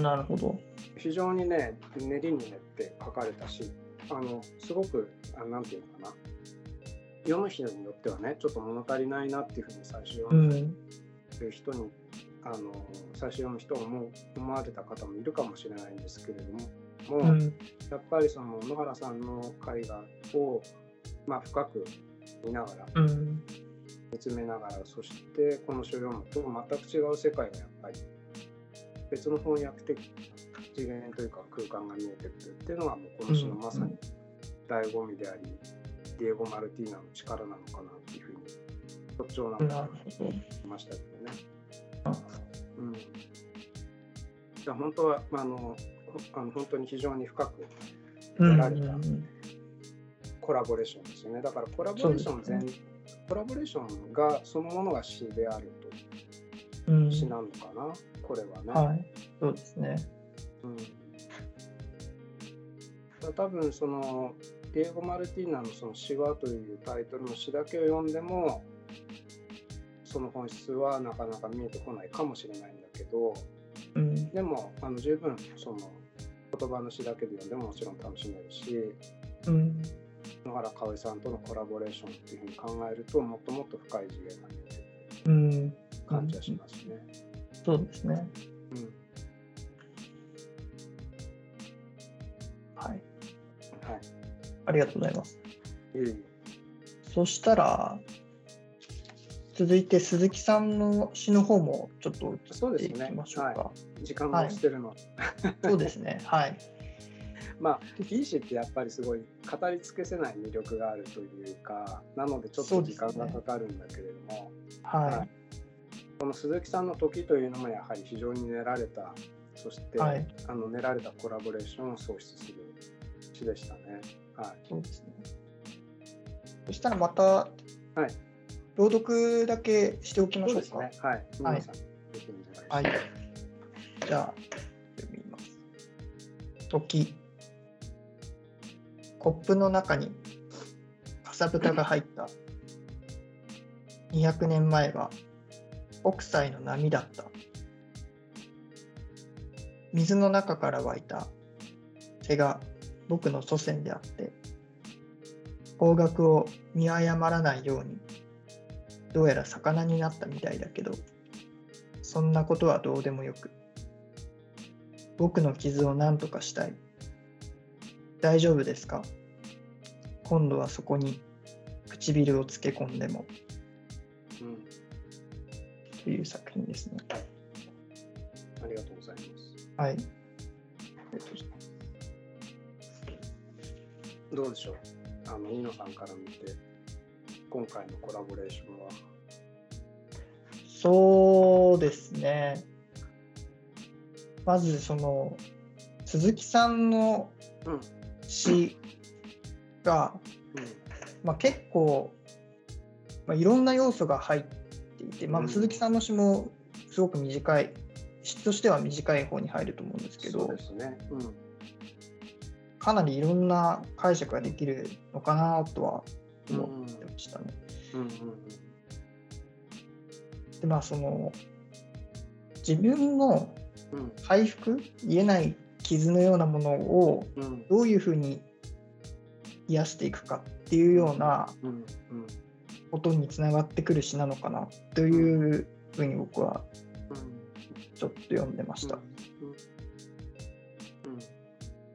なるほど。非常にね練りに練って書かれたしあのすごく何て言うのかな。読む人によってはねちょっと物足りないなっていうふうに最初読んでる人に、うん、あの最初読む人は思思われた方もいるかもしれないんですけれどもも、うん、やっぱりその野原さんの絵画を、まあ、深く見ながら、うん、見つめながらそしてこの書を読むと全く違う世界がやっぱり別の翻訳的次元というか空間が見えてくるっていうのがもうこの詩のまさに醍醐味であり、ディエゴ・マルティーナの力なのかなっていうふうに特徴なのかなといましたけどね。うん、じゃあ本当は、まあ、あのあの本当に非常に深くやられたコラボレーションですよね。だからコラボレーション全、コラボレーションがそのものが詩であるとうん。詩なのかな、これはね。はい、そうですね。うん、多分そのディエゴ・マルティーナのその詩話というタイトルの詩だけを読んでもその本質はなかなか見えてこないかもしれないんだけどうん、でもあの十分その言葉の詩だけで読んでももちろん楽しめるしうん、野原かおりさんとのコラボレーションっていうふうに考えるともっともっと深い次元が見えてくるうん、感じはしますね。そうですね。うんはい、はい、ありがとうございます。いえいえそしたら、続いて鈴木さんの詩の方もちょっと移っていきましょうか。時間もしてるの、そうですね。はい。まあ、いい詩ってやっぱりすごい語り尽くせない魅力があるというか、なのでちょっと時間がかかるんだけれども、ははいこの鈴木さんの時というのもやはり非常に練られた、そして、はいあの練られたコラボレーションを創出する詩でしたね。はいい。そうですね。そしたらまた、はい朗読だけしておきましょうか。そうね。はい。皆さん、ぜひお願い。はい。じゃあ、読みます。時。コップの中にかさぶたが入った。200年前は北斎の波だった。水の中から湧いた手が僕の祖先であって、方角を見誤らないように、どうやら魚になったみたいだけど、そんなことはどうでもよく。僕の傷を何とかしたい。大丈夫ですか？今度はそこに唇をつけ込んでもうん。という作品ですね。ありがとうございます。はい。どうでしょう？あの、ニノさんから見て、今回のコラボレーションは？そうですね。まずその鈴木さんのうん。詩が、うん。まあ、結構、まあ、いろんな要素が入っていて、まあ、うん鈴木さんの詩もすごく短い詩としては短い方に入ると思うんですけどね。うん。かなりいろんな解釈ができるのかなとはうん。うん。思ってましたね。うん。でまあその自分のうん。回復？癒えない傷のようなものをうん。どういうふうに癒していくかっていうような。ことにつながってくる詩なのかなというふうに僕はちょっと読んでました。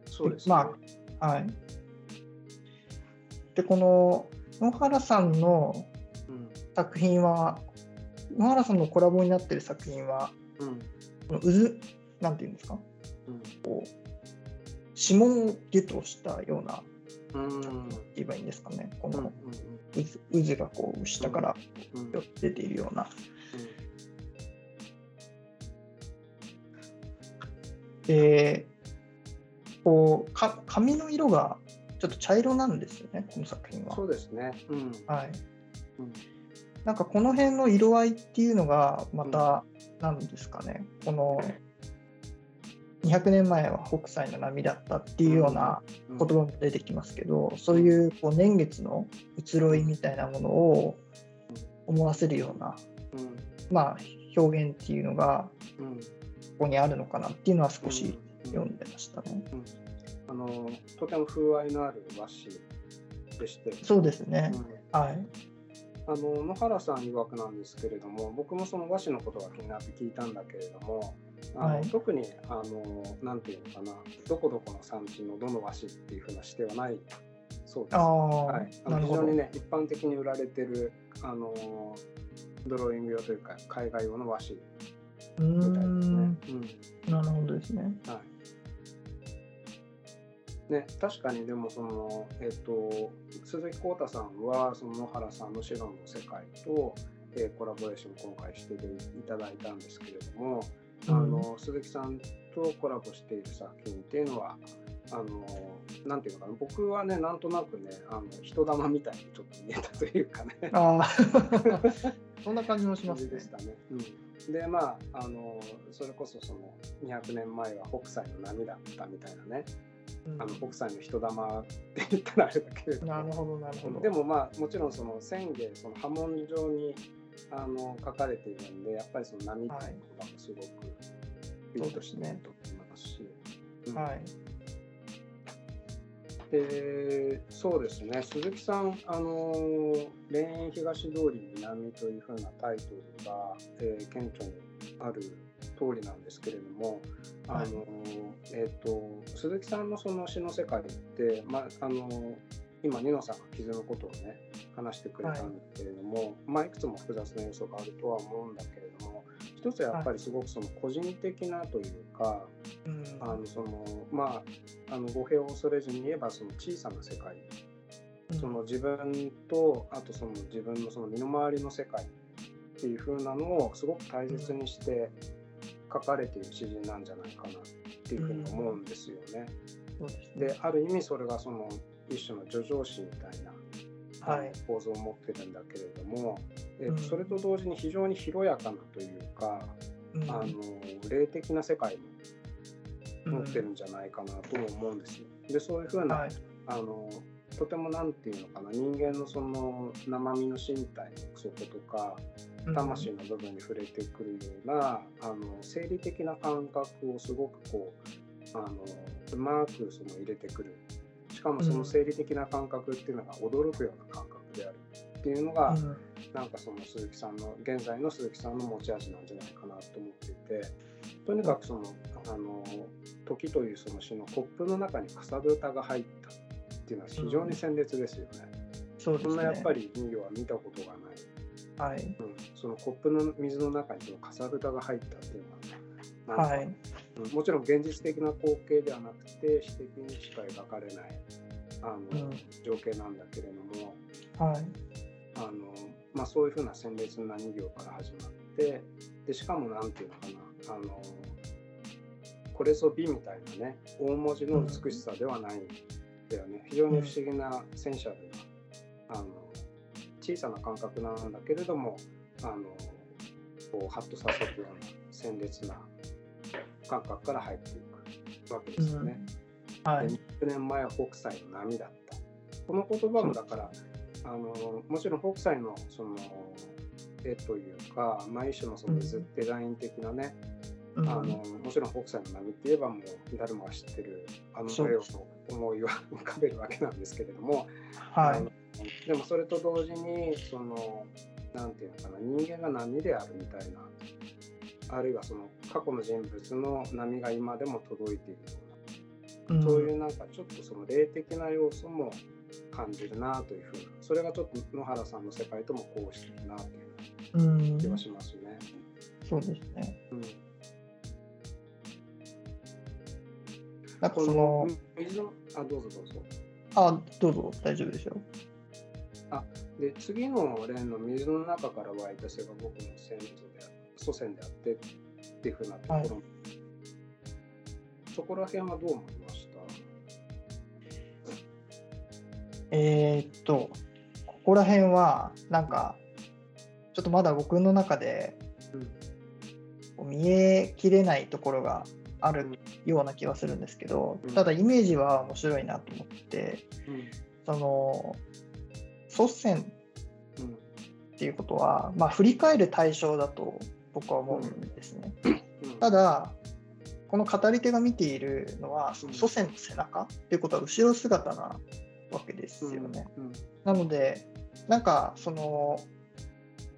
そうですね。まあはい、でこの野原さんのうん。作品は野原さんのコラボになってる作品はうん。この渦なんていうんですか？うん。こう指紋をギュッとしたようなうん。言えばいいんですかねこの。渦渦がこう下からうん。出ているような。でこうか髪の色がちょっと茶色なんですよねこの作品はそ。うですね。うん。はいうんなんかこの辺の色合いっていうのがまた何ですかね、この200年前は北斎の波だったっていうようなうん言葉も出てきますけど、そういうこう年月の移ろいみたいなものを思わせるような、うん。まあ、表現っていうのがうん。ここにあるのかなっていうのは少しうん読んでましたね。あのとても風合いのある和紙でして、そうですねう。んはい。あの野原さん曰くなんですけれども僕もその和紙のことが気になって聞いたんだけれどもあの、はい特にあのなんていうのかなどこどこの産地のどの和紙っていうふうな指定はないそうです。はい、あ。の非常にね一般的に売られてるあのドローイング用というか海外用の和紙みたいですね。ん、うんなるほどですね。はい。ね、確かにでもその、えっと、鈴木浩太さんはその野原さんの「シロの世界と」えーコラボレーションを今回していただいたんですけれども、あの鈴木さんとコラボしている作品っていうのはあのなんていうのかな僕はねなんとなくねあの人玉みたいにちょっと見えたというかね。ああ そんな感じもしますね。でしたね。うん、でまああのそれこそその200年前は北斎の波だったみたいなね、うん。あの北斎の人玉って言ったらあれだけれど。もなるほどなるほど。でもまあもちろんその線芸その波紋状にあの書かれているんでやっぱりその波っていう言葉もすごくフィットしてると思いますし。うん。はい。でそうですね。鈴木さん、あの田園東通り南というふうなタイトルが、えー顕著にある通りなんですけれども、あのえー、と鈴木さんのその詩の世界って、まあの今ニノさんが傷のことをね話してくれたんですけれども、い。まあ、いくつも複雑な要素があるとは思うんだけれども一つはやっぱりすごくその個人的なというか、うん。あのそのまああの語弊を恐れずに言えばその小さな世界その自分とあとその自分のその身の回りの世界っていう風なのをすごく大切にして書かれている詩人なんじゃないかなっていうふうに思うんですよね。そうですね。である意味それがその一種の叙情詩みたいな構造を持ってるんだけれども、えっとうんそれと同時に非常に広やかなというか、うんあの霊的な世界もうん持ってるんじゃないかなとも思うんですよ。でそういうふうな、はい。あのとてもなんていうのかな人間のその生身の身体の底とかうん魂の部分に触れてくるような、あの生理的な感覚をすごくこうあのうまくその入れてくるしかもその生理的な感覚っていうのが驚くような感覚であるっていうのが、うんなんかその鈴木さんの現在の鈴木さんの持ち味なんじゃないかなと思っていてとにかくその「あの時」というその詩のコップの中にかさぶたが入ったっていうのは非常に鮮烈ですよね。そうですね。そんなやっぱり人形は見たことがない。はい。うん、そのコップの水の中にそのかさぶたが入ったっていうのは、なんかはい。うんもちろん現実的な光景ではなくて詩的にしか描かれないあの、うん情景なんだけれどもはい。あの、まあ、そういうふうな鮮烈な2行から始まってでしかもなんていうのかなあのこれぞ美みたいなね大文字の美しさではないんだよね、非常に不思議なセンシャルなあの小さな感覚なんだけれどもあのこうハッとさせるような鮮烈な感覚から入っていくわけですよね。はい。で200年前は北斎の波だった。この言葉もだから、あのもちろん北斎のその絵というか、まあ、一種のそのデザイン的なね、うんあのもちろん北斎の波って言えばもう誰もが知ってるあの絵を思いは浮かべるわけなんですけれども、はい。でもそれと同時にそのなんていうのかな人間が波であるみたいなあるいはその過去の人物の波が今でも届いているようなうんそういうなんかちょっとその霊的な要素も感じるなというふうな、それがちょっと野原さんの世界ともこうしてるなといううん気はしますね。そうですね。うん、なんかその、水の、あ、どうぞどうぞ。あ、どうぞ、大丈夫ですよ。で、次の例の水の中から湧いた瀬が僕の先祖であ祖先であってっていうふうなところ、はい。そこら辺はどう思いました？えーっと、ここら辺は、なんか、ちょっとまだ僕の中で見えきれないところがあるような気はするんですけどうん、ただイメージは面白いなと思って、その、祖先っていうことは、まあ、振り返る対象だと僕は思うんですね。うん。ただ、この語り手が見ているのは、その祖先の背中？っていうことは後ろ姿なわけですよね。うん。なので、なんかその、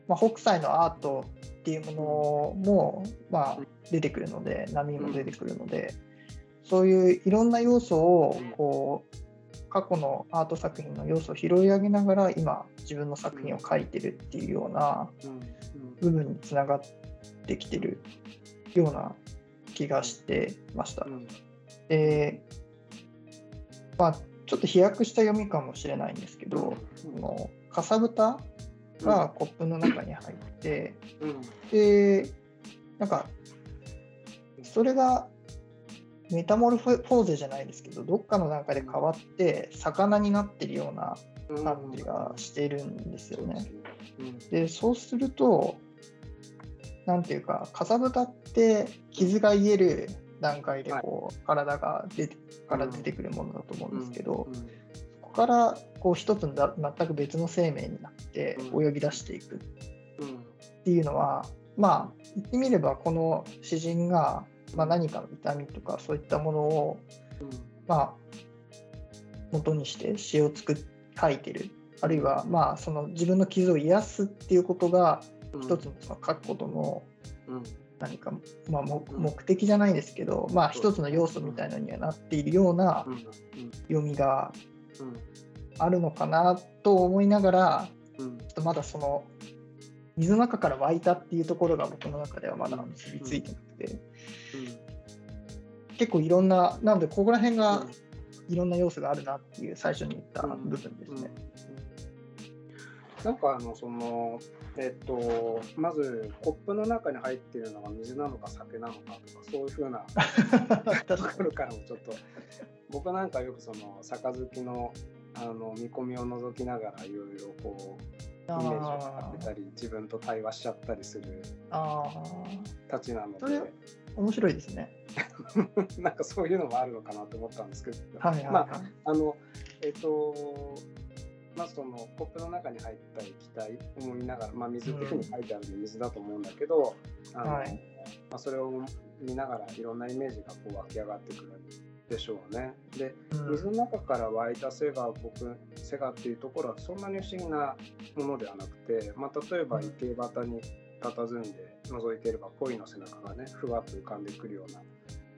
まあ、北斎のアートっていうものも、まあ、出てくるので、波も出てくるので、そういういろんな要素をこう過去のアート作品の要素を拾い上げながら今自分の作品を描いてるっていうような部分につながってきてるような気がしてました。う。ん。で、まあ、ちょっと飛躍した読みかもしれないんですけど、うん。このかさぶたがコップの中に入って、うん。で、なんか、それがメタモルフォーゼじゃないですけどどっかの段階で変わって魚になってるような感じがしているんですよね。でそうするとなんていうかかさぶたって傷が癒える段階でこう、はい、体が出てから出てくるものだと思うんですけど、うん。うん、そこからこう一つのだ全く別の生命になって泳ぎ出していくっていうのは、まあ言ってみればこの詩人が、まあ、何かの痛みとかそういったものを、まあ元にして詩を作っ書いてる。あるいはまあその自分の傷を癒すっていうことが一つのその書くことの何か、まあ、目的じゃないですけど、まあ、一つの要素みたいなのにはなっているような読みがあるのかなと思いながら、ちょっとまだその水の中から湧いたっていうところが僕の中ではまだ結びついてなくて、結構いろんななのでここら辺がいろんな要素があるなっていう最初に言った部分ですね。なんかあのそのえっと、まずコップの中に入っているのが水なのか酒なのかとかそういうふうな ところからもちょっと僕なんかよくその杯のあの見込みを覗きながらいろいろこうイメージを使ってたり自分と対話しちゃったりするたちなので。面白いですね。なんかそういうのもあるのかなと思ったんですけど、はいはいはい、まああのえっとまあ、そのコップの中に入った液体思いながら、まあ、水っていうふうに書いてあるんで水だと思うんだけど、あの、はい、まあ、それを見ながらいろんなイメージがこう湧き上がってくるでしょうね。で、水の中から湧いた背が僕背がっていうところはそんなに不思議なものではなくて、まあ、例えば池端に佇んで覗いていれば鯉の背中がねふわっと浮かんでくるような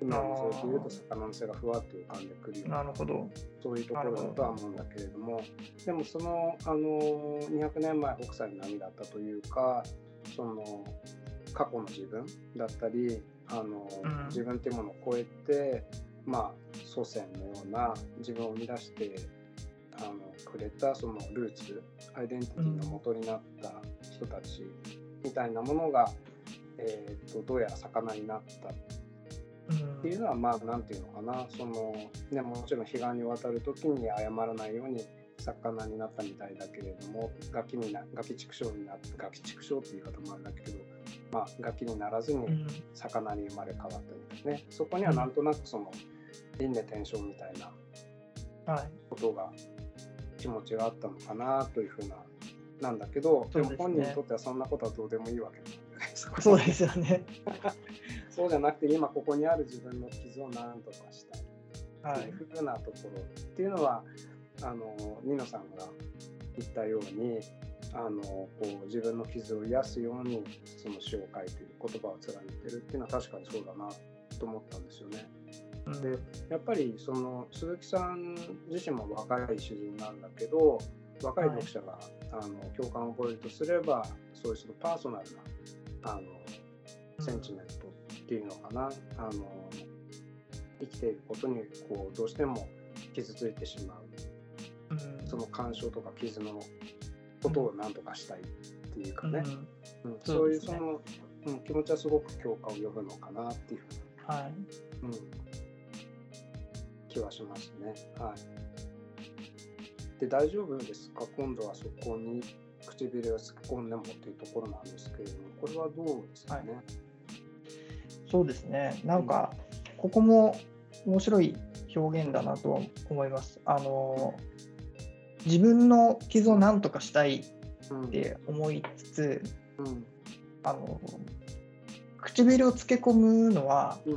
今のそういうと魚の背がふわっと浮かんでくるようなそういうところだとは思うんだけれどもでもそのあの200年前北斎の波だったというかその過去の自分だったりあの、うん、自分っていうものを超えてまあ祖先のような自分を生み出してあのくれたそのルーツアイデンティティの元になった人たちみたいなものが、えーと、とどうやら魚になったっていうのはまあ何て言うのかな。その、ね、もちろん彼岸に渡る時に謝らないように魚になったみたいだけれどもガキになガキ畜生になってガキ畜生っていう言い方もあるんだけど、まあ、ガキにならずに魚に生まれ変わったみたいなね、そこにはなんとなくその輪廻転生みたいなことが、気持ちがあったのかなというふうななんだけどで,、も本人にとってはそんなことはどうでもいいわけなんでね。そうですよね そうじゃなくて今ここにある自分の傷を何とかしたいっていうふうなところっていうのは、あのニノさんが言ったようにあのこう自分の傷を癒すようにその詩を書いている言葉を貫いてるっていうのは確かにそうだなと思ったんですよね。でやっぱりその鈴木さん自身も若い詩人なんだけど若い読者が、はい、あの共感を覚えるとすればそういうそのパーソナルなあのセンチメントっていうのかな。あの生きていることにこうどうしても傷ついてしまう、うん、その干渉とか傷のことを何とかしたいっていうかね、うん、うん、そういうその、うん、気持ちはすごく共感を呼ぶのかな。っていう、はい。うん、気はしますね。はい、で大丈夫ですか？今度はそこに唇を突っ込んでもっていうところなんですけれどもこれはどうですかね、はいそうですね。なんか、ここも面白い表現だなと思います。あの自分の傷を何とかしたいって思いつつ、うん、あの唇をつけ込むのは、うん、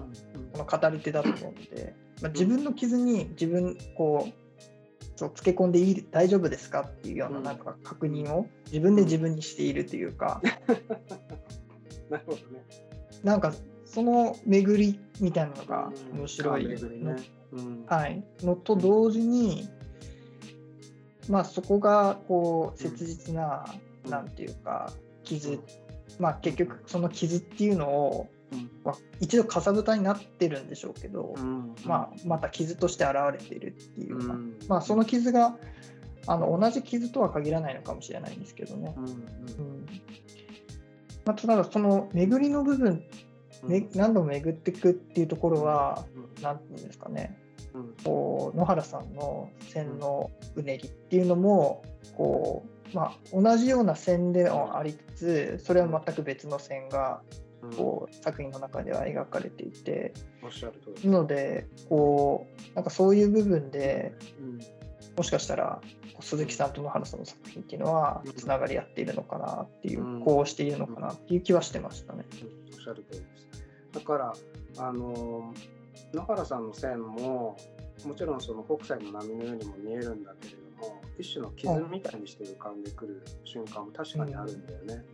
この語り手だと思うので、まあ、自分の傷に自分こうそうつけ込んでいい大丈夫ですかっていうようななんか確認を自分で自分にしているというか、なるほどね。なんかその巡りみたいなのが面白い、ね。はい、のと同時に、まあ、そこがこう切実な、うん、なんていうか傷、まあ、結局その傷っていうのを、まあ、一度かさぶたになってるんでしょうけど、まあ、また傷として現れてるっていうか、まあ、その傷があの同じ傷とは限らないのかもしれないんですけどね。うん。まあ、ただその巡りの部分っめ何度も巡っていくっていうところは、うん。ていうんですかね。うん。こう野原さんの線のうねりっていうのもこう、まあ、同じような線ではありつつそれは全く別の線がうん。こう作品の中では描かれていて。なのでこうなんかそういう部分でうん。もしかしたら鈴木さんと野原さんの作品っていうのはうん。つながり合っているのかなっていう、うん。こうしているのかなっていう気はしてましたね。おっしゃる通りです。だから、あの野原さんの線も、もちろんその北斎の波のようにも見えるんだけれども、一種の傷みたいにして浮かんでくる瞬間も確かにあるんだよね。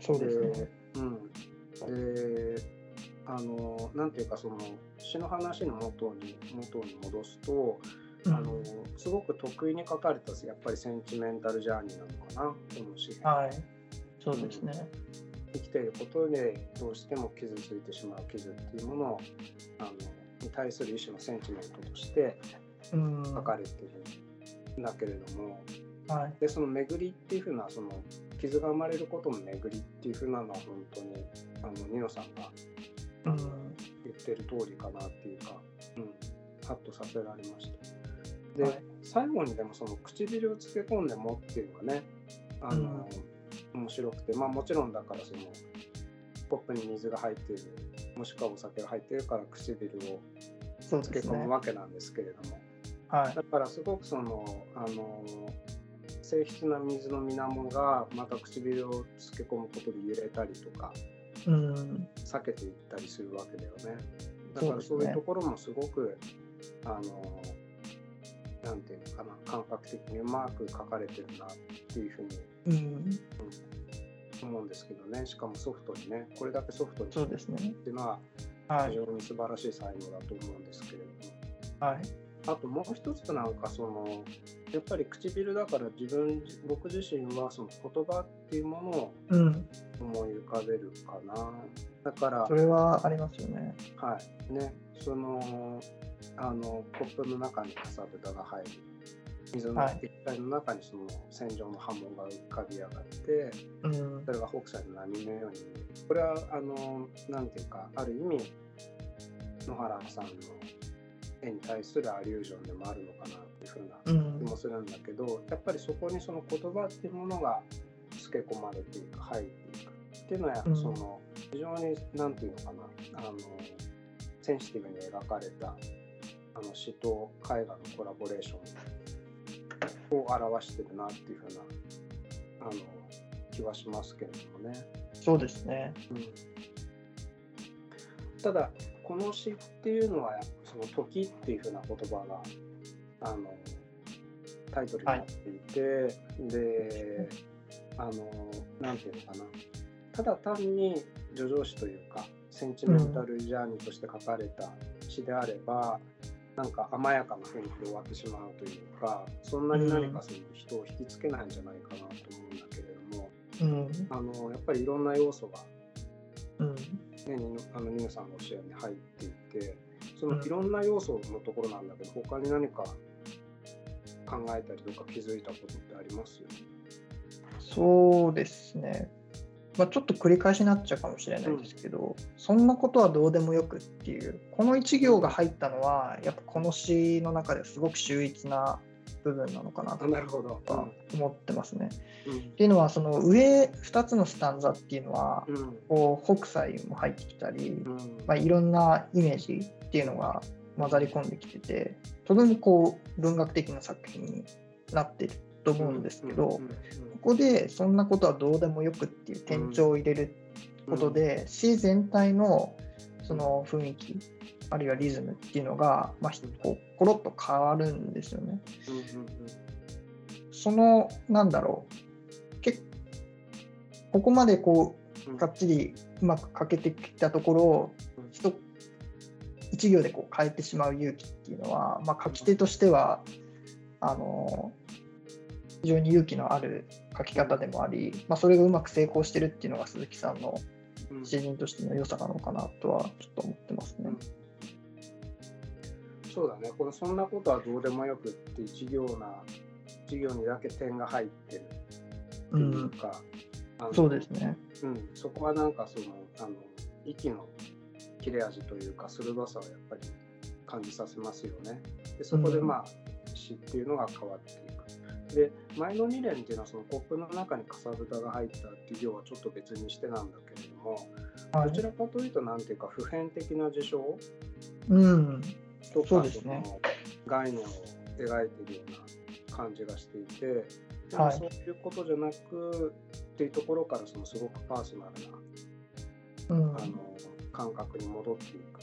そうですね。うん、であのなんていうかその詩の話の元に元に戻すと、うんあのすごく得意に書かれたやっぱりセンチメンタルジャーニーなのかなこの詩はい。そうですね。生きていることでどうしても傷ついてしまう傷っていうものをあのに対する一種のセンチメントとしてうん。書かれてるんだけれども、はい。でその巡りっていうふうなその傷が生まれることの巡りっていうふうなのは本当にあのニノさんがうん。言ってる通りかなっていうか、うん、ハッとさせられました。で、はい最後にでもその唇をつけ込んでもっていうのがねあの、面白くてまあもちろんだからそのコップに水が入っているもしくはお酒が入っているから唇をそうですねつけ込む。わけなんですけれども、はい。だからすごくそのあの静筆な水の水面がまた唇をつけ込むことで揺れたりとかうん。避けていったりするわけだよね。だからそういうところもすごく、あのなんていうのかな感覚的にうまく書かれてるなっていうふうにうん。思うんですけどねしかもソフトにねこれだけソフトにそうですね。っていうのははい。非常に素晴らしい才能だと思うんですけれども。はい。あともう一つなんかそのやっぱり唇だから自分僕自身はその言葉っていうものをうん。思い浮かべるかなだからそれはありますよね。はいねそのあのコップの中にかさぶたが入る水のはい液体の中にその線状の波紋が浮かび上がってうんそ。れが北斎の波のようにこれはあのなんていうかある意味野原さんの絵に対するアリュージョンでもあるのかなっていうふうなうん気。もするんだけどやっぱりそこにその言葉っていうものがつけ込まれていく入っていくっていうのは、うんその非常に何て言うのかなあのセンシティブに描かれたあの詩と絵画のコラボレーションを表してるなっていうふうなあの気はしますけれどもね。そうですね。うんただこの詩っていうのはその「時」っていうふうな言葉があのタイトルになっていて、であのなんていうのかなただ単に叙情詩というかセンチメンタルジャーニーとして書かれた詩であれば、なんか甘やかな雰囲気で終わってしまうというかそんなに何かその人を引きつけないんじゃないかなと思うんだけれどもうん。あのやっぱりいろんな要素がうん。ね、あのニノさんのおっしゃるように入っていてそうんのいろんな要素のところなんだけど、他に何か考えたりとか気づいたことってあります？そうですね。まあ、ちょっと繰り返しになっちゃうかもしれないですけど、そんなことはどうでもよくっていう、この一行が入ったのは、やっぱこの詩の中ですごく秀逸な部分なのかなと思ってますね。うん。っていうのは、その上2つのスタンザっていうのは、うん。こう北斎も入ってきたり、うん。まあ、いろんなイメージっていうのが混ざり込んできててとてもこう文学的な作品になってると思うんですけど、うんここでそんなことはどうでもよくっていう転調を入れることで、詩全体のその雰囲気あるいはリズムっていうのが、まあ、ひこうコロッと変わるんですよね。そのなんだろう。けここまでこうがっちりうまくかけてきたところをうん。一一行でこう変えてしまう勇気っていうのは、まあ、書き手としてはあの非常に勇気のある書き方でもあり、まあ、それがうまく成功してるっていうのが鈴木さんのうん詩人としての良さなのかなとはちょっと思ってますね。そうだね、このそんなことはどうでもよくって一行な、一行にだけ点が入ってるう、というんか、あのそうですね。うん、そこはなんかそのあの息の切れ味というか鋭さをやっぱり感じさせますよね。でそこでまあ詩っていうのが変わっていく。で前の2連っていうのはそのコップの中にかさぶたが入ったっていう行はちょっと別にしてなんだけれども、はいどちらかというと何ていうか普遍的な事象うん。とかそうですねその概念を描いているような感じがしていて、はいそういうことじゃなくっていうところからそのすごくパーソナルなうん。あの感覚に戻っていく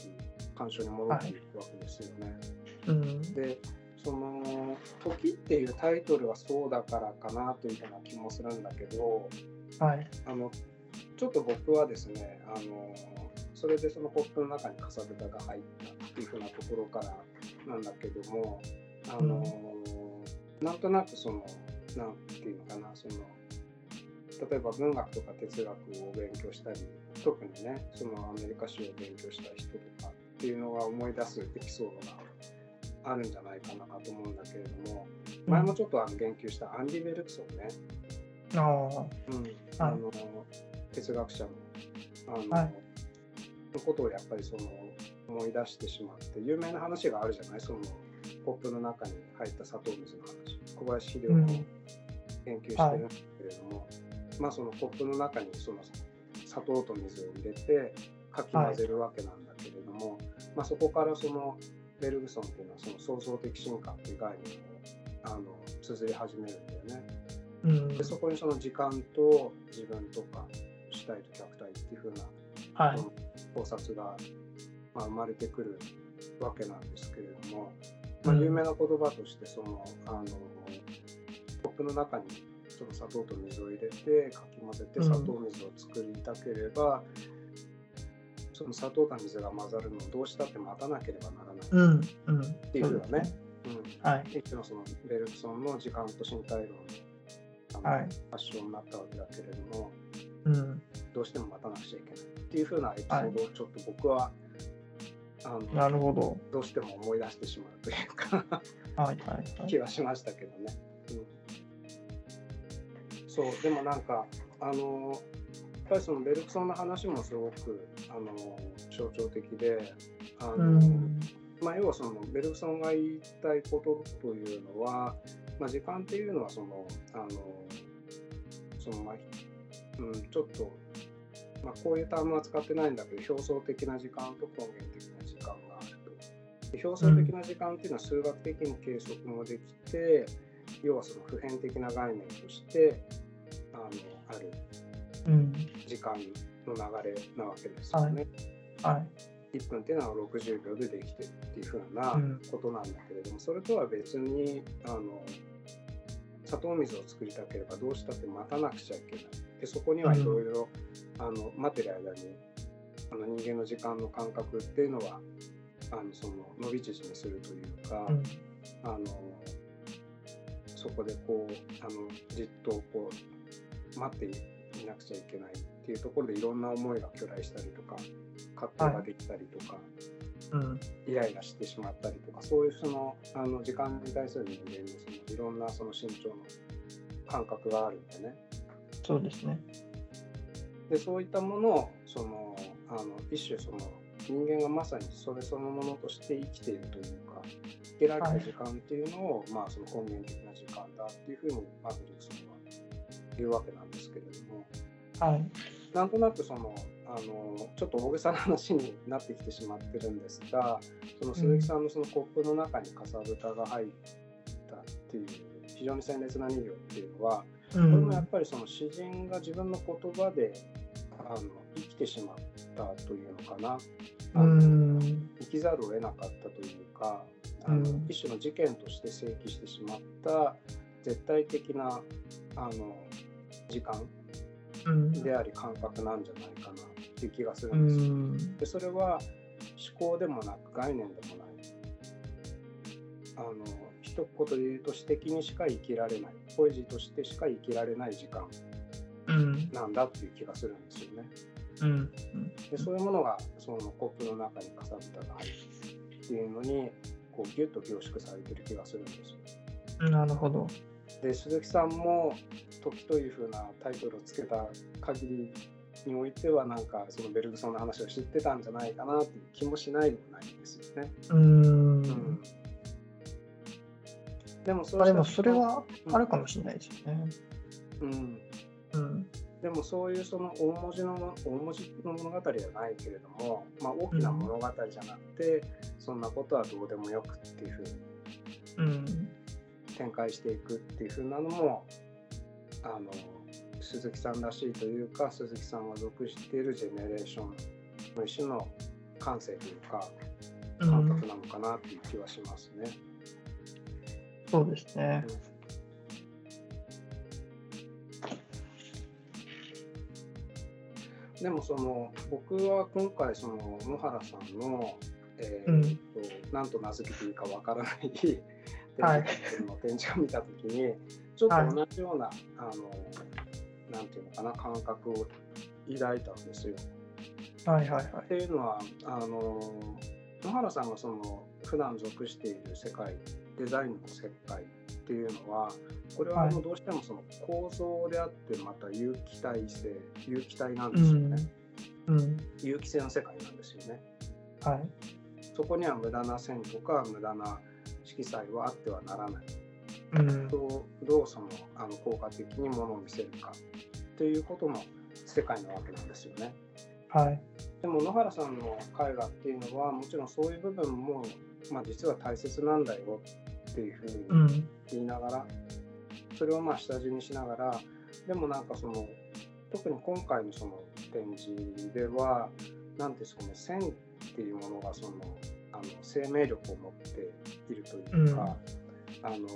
鑑賞に戻っていくわけですよね。うん。でその「時」っていうタイトルはそうだからかなというような気もするんだけどはい。あのちょっと僕はですねあのそれでそのコップの中にかさぶたが入ったっていうふうなところからなんだけどもあの、なんとなくそのなんていうのかなその例えば文学とか哲学を勉強したり特にねそのアメリカ史を勉強した人とかっていうのが思い出すエピソードがあるんじゃないかなと思うんだけれども前もちょっとあの言及したアンディ・ベルクソンね。うんあの哲学者のあの、はい。のことをやっぱりその思い出してしまって有名な話があるじゃない？そのコップの中に入った砂糖水の話。小林秀夫うん。も研究してるんですけれども、まあそのコップの中にその砂糖と水を入れてかき混ぜるわけなんだけれども、まあ、そこからそのベルグソンっていうのはその創造的進化っていう概念をあの綴り始めるんだよね。うん。でそこにその時間と自分とか主体と客体っていう風なはい。考察が、まあ、生まれてくるわけなんですけれども、まあ、うん有名な言葉としてその、あのコップの中にその砂糖と水を入れてかき混ぜてうん砂糖水を作りたければ、その砂糖と水が混ざるのをどうしたって待たなければならないうん。うん。っっていうふうなね。うんはい。一種のそのベルクソンの時間と身体論の発祥になったわけだけれども、うん。どうしても待たなくちゃいけないっていうふうなエピソードをちょっと僕は、あのなるほど。どうしても思い出してしまうというかはいはいはい。気はしましたけどね。うん、そうでもなんかあのぱりそのベルクソンの話もすごくあの象徴的であの、うん。まあ、要はそのベルクソンが言いたいことというのは、まあ、時間っていうのはそのあのそのまあ、うん、ちょっと、まあ、こういうタームは使ってないんだけど表層的な時間と根源的な時間があると。で表層的な時間っていうのは数学的に計測もできて、要はその普遍的な概念としてあのあるうん。時間の流れなわけですよね。はい。1分っていうのは60秒でできてるっていうふうなうんことなんだけれども、それとは別にあの砂糖水を作りたければどうしたって待たなくちゃいけない。でそこにはいろいろあの待ってる間にあの人間の時間の感覚っていうのはあのその伸び縮みするというか、うん。あのそこでこうあのじっとこう待っていなくちゃいけないっていうところでいろんな思いが巨来したりとか葛藤ができたりとか、うん。イライラしてしまったりとかそういうそのあの時間に対する人間のそのいろんなその身長の感覚があるんでねそうですね。でそういったものをそのあの一種その人間がまさにそれそのものとして生きているというか生けられた時間っていうのを、まあその根源的な時間だっていうふうにマーベリックさんは言うわけなんですけれどもはい。なんとなくそのあのちょっと大げさな話になってきてしまってるんですがその鈴木さんのそのコップの中にかさぶたが入ったっていう非常に鮮烈な人形っていうのはうこれもんやっぱりその詩人が自分の言葉であの生きてしまったというのかな、あうのん。生きざるを得なかったというかあの、うん一種の事件として正規してしまった絶対的なあの時間うん。であり感覚なんじゃないかなっていう気がするうんですよ。ん。でそれは思考でもなく概念でもない。あの一言で言うと詩的にしか生きられないポエジーとしてしか生きられない時間うん。なんだっていう気がするんですよね。うん。でそういうものがそのコップの中にかさぶたが入るっていうのにこうギュッと凝縮されてる気がするんですよ。なるほど。で鈴木さんも「時」というふうなタイトルをつけた限りにおいてはなんかそのベルグソンの話を知ってたんじゃないかなっていう気もしないでもないんですよね。うんうんでもそまあ、でもそれはあるかもしれないですよね。うん、うん。でもそういうその大文字のも大文字の物語ではないけれども、まあ、大きな物語じゃなくて、そんなことはどうでもよくっていうふうにうん。展開していくっていうふうなのもあの鈴木さんらしいというか鈴木さんが属しているジェネレーションの一種の感性というかうん感覚、なのかなっていう気はしますね。そうですね。でもその僕は今回その野原さんの、えーうんとなんと名付けていいかわからない展はい展示を見た時にちょっと同じような、あのなんていうのかな感覚を抱いたんですよ。はいはいはいっ。ていうのはあの野原さんがその普段属している世界デザインの世界っていうのはこれはあのはいどうしてもその構造であってまた有機体性有機体なんうですよんね、。うん。有機性の世界なんですよねはい。そこには無駄な線とか無駄な色彩はあってはならないうん。どうどうそのあの効果的にものを見せるかっていうことの世界なわけなんですよねはい。でも野原さんの絵画っていうのはもちろんそういう部分も、まあ、実は大切なんだよっていうふうにうん。言いながら、それをまあ下地にしながらでもなんかその特に今回のその展示ではなんてその線っていうものがそのあの生命力を持っているというか、あの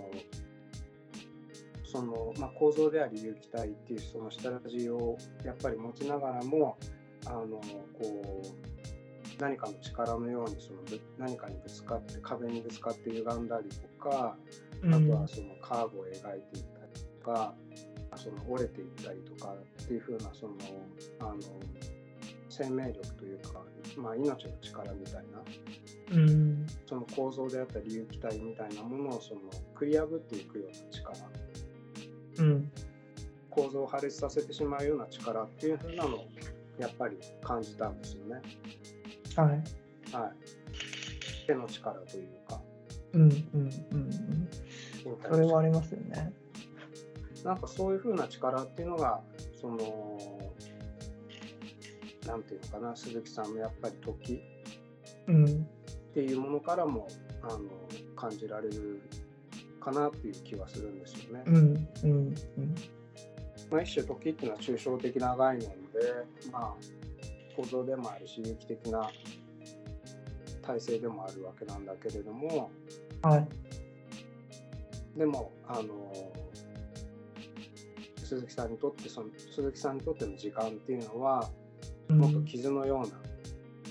その、まあ、構造であり有機体っていうその下地をやっぱり持ちながらもあのこう何かの力のようにそのぶ何かにぶつかって壁にぶつかって歪んだりとかあとはそのカーブを描いていったりとか、その折れていったりとかっていう風なそのあの生命力というか、まあ、命の力みたいなうん。その構造であったり有機体みたいなものをその繰り破っていくような力うん。構造を破裂させてしまうような力っていう風なのをやっぱり感じたんですよね。はい。はい、手の力というかうん。うん。うん。それはありますよね。なんかそういう風な力っていうのがそのなんていうのかな鈴木さんのやっぱり時うん。っていうものからもあの感じられるかなっていう気はするんですよね。うん。うん。うん。まあ、一種時っていうのは抽象的な概念で、まあ、構造でもあるし有機的な体制でもあるわけなんだけれどもはい。でもあの鈴木さんにとってその鈴木さんにとっての時間っていうのはうんもっと傷のよう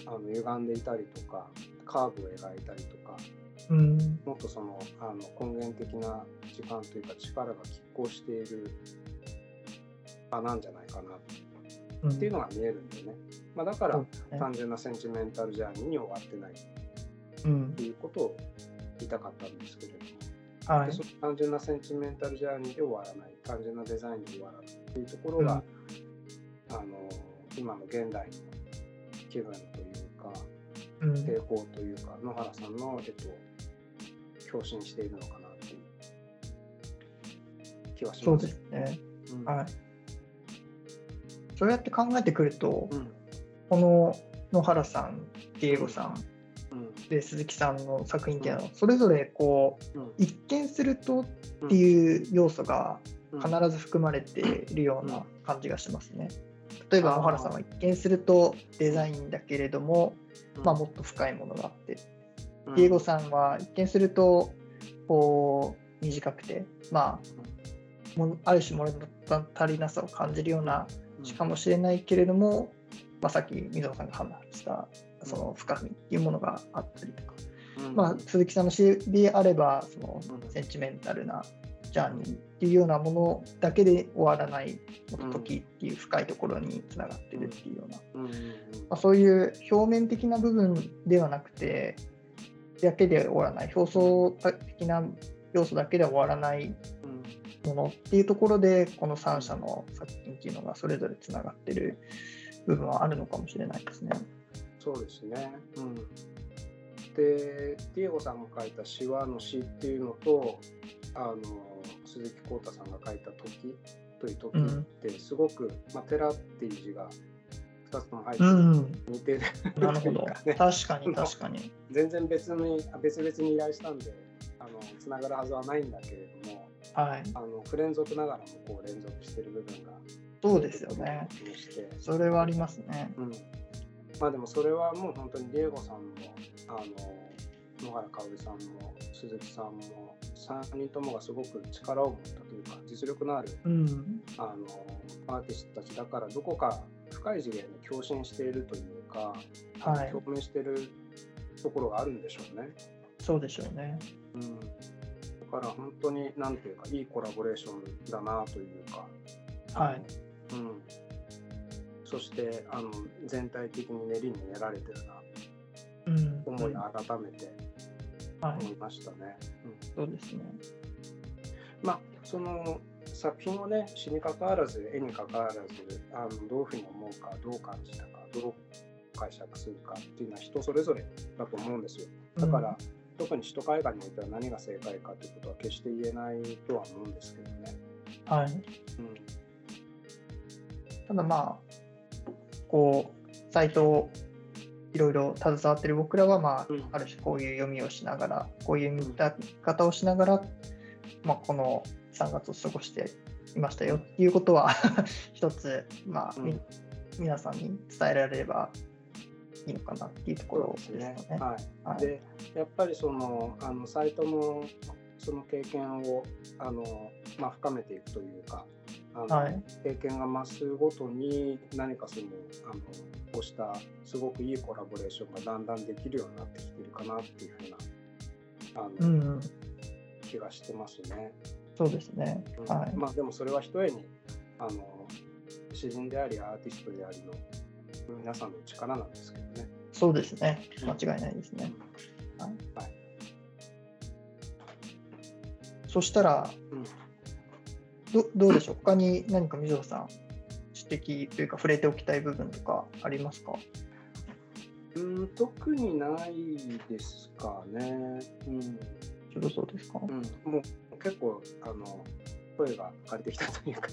な、あの歪んでいたりとかカーブを描いたりとかうん。もっとそのあの根源的な時間というか力が拮抗している場なんじゃないかなうん。っていうのが見えるんでね、まあ、だから単純なセンチメンタルジャーニーに終わってない。っうん。て。いうことを言いたかったんですけれども、はい。でそ。の単純なセンチメンタルジャーニーで終わらない。単純なデザインで終わらない。っていうところが、あの今の現代の気分というかうん。抵抗というか野原さんの、えっと、共振しているのかなっていう気はします。そうですね。うんはい。そうやって考えてくると、うんこの野原さん、ディエゴさんうんで鈴木さんの作品っていうのは、それぞれこううん一見するとっていう要素がうん必ず含まれているような感じがしますね。例えばあー。野原さんは一見するとデザインだけれども、うん。まあ、もっと深いものがあって、うん。ディエゴさんは一見するとこう短くて、まあ、もある種物足りなさを感じるようなしかもしれないけれども、まあ、さっき水野さんが話したその深みっていうものがあったりとか、うん。まあ、鈴木さんの詩であればそのうん。センチメンタルなジャーニーっていうようなものだけで終わらない時っていう深いところにつながってるっていうような、まあ、そういう表面的な部分ではなくてだけで終わらない表層的な要素だけで終わらないうんものっていうところでこの3社の作品っていうのがそれぞれつながってる部分はあるのかもしれないですね。そうですね。うん。で、ディエゴさんが書いた詩話の詩っていうのと、あの鈴木浩太さんが書いた時という時ってすごく、うん、まあ、寺っていう字が2つとも入って似てる、うん、なるほど、ね、確かに確かに。全然別に別々に依頼したんであのつながるはずはないんだけれども、はい、あの不連続ながらもこう連続してる部分がそうですよね。それはありますね、うん、まあでもそれはもう本当にディエゴさんもあの野原かおりさんも鈴木さんも3人ともがすごく力を持ったというか実力のある、うん、あのアーティストたちだからどこか深い次元に共振しているというか、はい、共鳴しているところがあるんでしょうね。そうでしょうね。うん、だから本当に何ていうかいいコラボレーションだなというか、はい、うん、そしてあの全体的に練りに練られてるな、うん、思い改めて思いましたね。はい、うん、そうですね。まあその作品をね詩にかかわらず絵にかかわらずあのどういうふうに思うかどう感じたかどう解釈するかっていうのは人それぞれだと思うんですよ。だから、うん、特に首都海岸においては何が正解かということは決して言えないとは思うんですけどね。はい。うん、ただまあこうサイトをいろいろ携わってる。僕らは、まあ、うん、ある種こういう読みをしながらこういう見方をしながら、まあ、この3月を過ごしていましたよ。っていうことは 一つ、まあ、うん、皆さんに伝えられればいいのかなっていうところですね。すね。はい、はい、でやっぱりそのあのサイトもその経験をあの、まあ、深めていくというかあの、はい、経験が増すごとに何かそのあのこうしたすごくいいコラボレーションがだんだんできるようになってきてるかなっていうふうなあの、うんうん、気がしてますね。そうですね。はい。まあでもそれはひとえにあの詩人でありアーティストでありの皆さんの力なんですけどね。そうですね。間違いないですね。はい。はい、そしたら、うん、どどうでしょう？他に何か水野さん指摘というか触れておきたい部分とかありますか？うん特にないですかね。うん。そうですか？うん、もう結構あの声が枯れてきたというか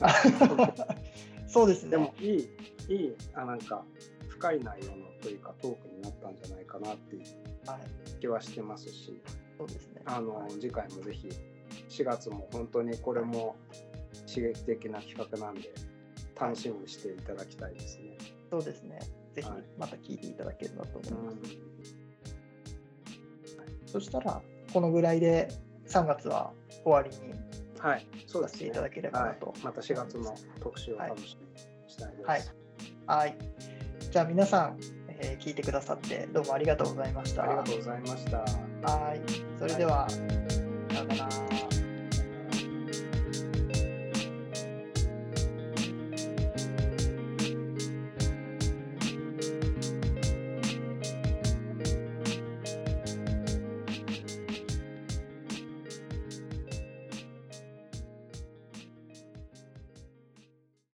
そうですねでもいいいいあなんか深い内容のというかトークになったんじゃないかなっていう気はしてますし、はい、そうですねあの、次回もぜひ4月も本当にこれも刺激的な企画なんで楽しみにしていただきたいですね。そうですね。ぜひまた聞いていただければと思います。はい、そしたらこのぐらいで3月は終わりにはい、そうさせていただければなと、はい、また4月の特集を楽しみにしたいです。はい、はい、じゃあ皆さん、えー、聞いてくださってどうもありがとうございました。ありがとうございました。はい、それでは、さよなら。